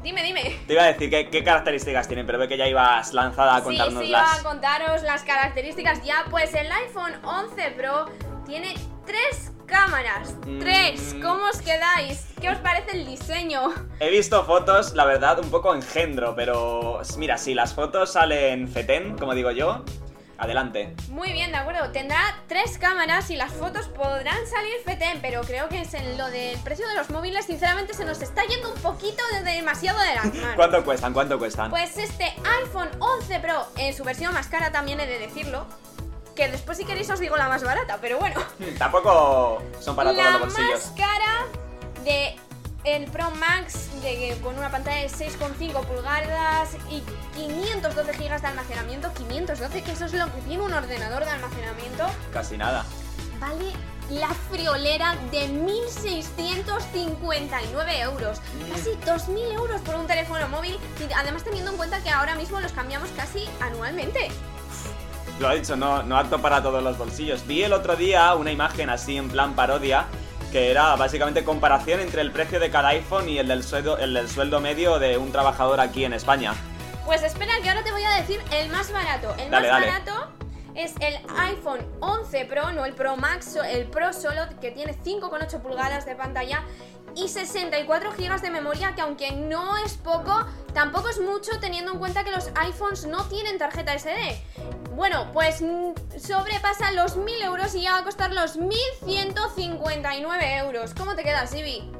Speaker 4: Dime, dime.
Speaker 2: Te iba a decir qué, qué características tienen, pero ve que ya ibas lanzada a
Speaker 4: Sí, sí,
Speaker 2: contárnoslas.
Speaker 4: iba a contaros las características ya. Pues el iPhone 11 Pro tiene tres cámaras.
Speaker 2: Mm.
Speaker 4: Tres. ¿Cómo os quedáis? ¿Qué os parece el diseño?
Speaker 2: He visto fotos, la verdad, un poco engendro, pero mira, si las fotos salen fetén, como digo yo, adelante.
Speaker 4: Muy bien, de acuerdo. Tendrá tres cámaras y las fotos podrán salir FETEN, pero creo que es en lo del precio de los móviles, sinceramente, se nos está yendo un poquito de demasiado de las manos.
Speaker 2: ¿Cuánto cuestan? ¿Cuánto cuestan?
Speaker 4: Pues este iPhone 11 Pro, en su versión más cara también he de decirlo, que después si queréis os digo la más barata, pero bueno.
Speaker 2: Tampoco son para todos
Speaker 4: la
Speaker 2: los bolsillos.
Speaker 4: más cara de el Pro Max de, con una pantalla de 6,5 pulgadas y 512 GB de almacenamiento. 512, que eso es lo que tiene un ordenador de almacenamiento.
Speaker 2: Casi nada.
Speaker 4: Vale la friolera de 1.659 euros. Casi 2.000 euros por un teléfono móvil. Y además teniendo en cuenta que ahora mismo los cambiamos casi anualmente.
Speaker 2: Lo ha dicho, no, no apto para todos los bolsillos. Vi el otro día una imagen así en plan parodia que era básicamente comparación entre el precio de cada iPhone y el del sueldo, el del sueldo medio de un trabajador aquí en España.
Speaker 4: Pues espera, que ahora te voy a decir el más barato. El
Speaker 2: Dale,
Speaker 4: más
Speaker 2: dale.
Speaker 4: barato es el iPhone 11 Pro, no el Pro Max, el Pro solo, que tiene 5,8 pulgadas de pantalla y 64 GB de memoria, que aunque no es poco, tampoco es mucho teniendo en cuenta que los iPhones no tienen tarjeta SD. Bueno, pues mm, sobrepasa los 1000 euros y ya va a costar los 1159 euros. ¿Cómo te quedas, Ibi?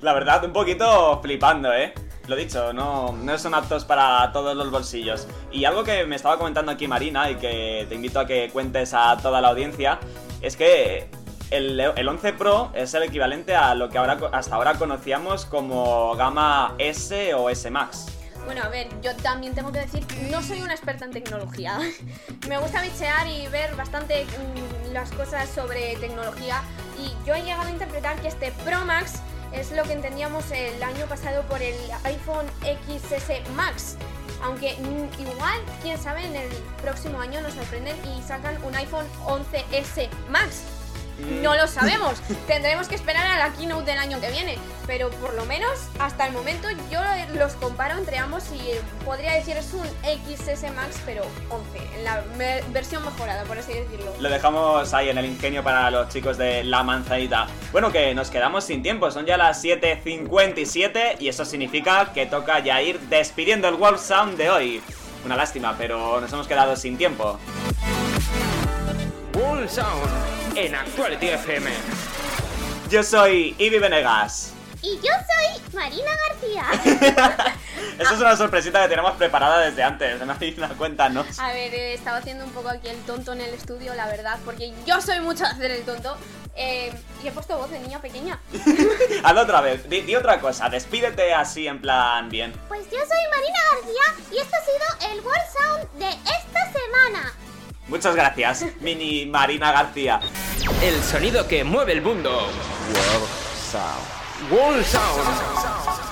Speaker 2: La verdad, un poquito flipando, ¿eh? Lo dicho, no, no son aptos para todos los bolsillos. Y algo que me estaba comentando aquí Marina y que te invito a que cuentes a toda la audiencia es que el, el 11 Pro es el equivalente a lo que ahora, hasta ahora conocíamos como gama S o S Max.
Speaker 4: Bueno, a ver, yo también tengo que decir, no soy una experta en tecnología. Me gusta bichear y ver bastante mm, las cosas sobre tecnología y yo he llegado a interpretar que este Pro Max es lo que entendíamos el año pasado por el iPhone XS Max. Aunque mm, igual, quién sabe, en el próximo año nos sorprenden y sacan un iPhone 11S Max. No lo sabemos. Tendremos que esperar a la keynote del año que viene. Pero por lo menos hasta el momento yo los comparo entre ambos y podría decir es un XS Max, pero 11, en la versión mejorada, por así decirlo.
Speaker 2: Lo dejamos ahí en el ingenio para los chicos de La Manzanita. Bueno, que nos quedamos sin tiempo, son ya las 7.57 y eso significa que toca ya ir despidiendo el World Sound de hoy. Una lástima, pero nos hemos quedado sin tiempo.
Speaker 1: World Sound en Actuality FM.
Speaker 2: Yo soy Ibi Venegas.
Speaker 7: Y yo soy Marina García.
Speaker 2: Esta es una sorpresita que tenemos preparada desde antes. Marina, cuéntanos.
Speaker 4: A ver, eh, estaba haciendo un poco aquí el tonto en el estudio, la verdad, porque yo soy mucho de hacer el tonto. eh, y he puesto voz de niña pequeña.
Speaker 2: Hazlo otra vez, di, di otra cosa, despídete así en plan bien.
Speaker 7: Pues yo soy Marina García y esto ha sido el World Sound de esta semana.
Speaker 2: Muchas gracias, mini Marina García.
Speaker 1: El sonido que mueve el mundo.
Speaker 2: World Sound.
Speaker 1: World Sound.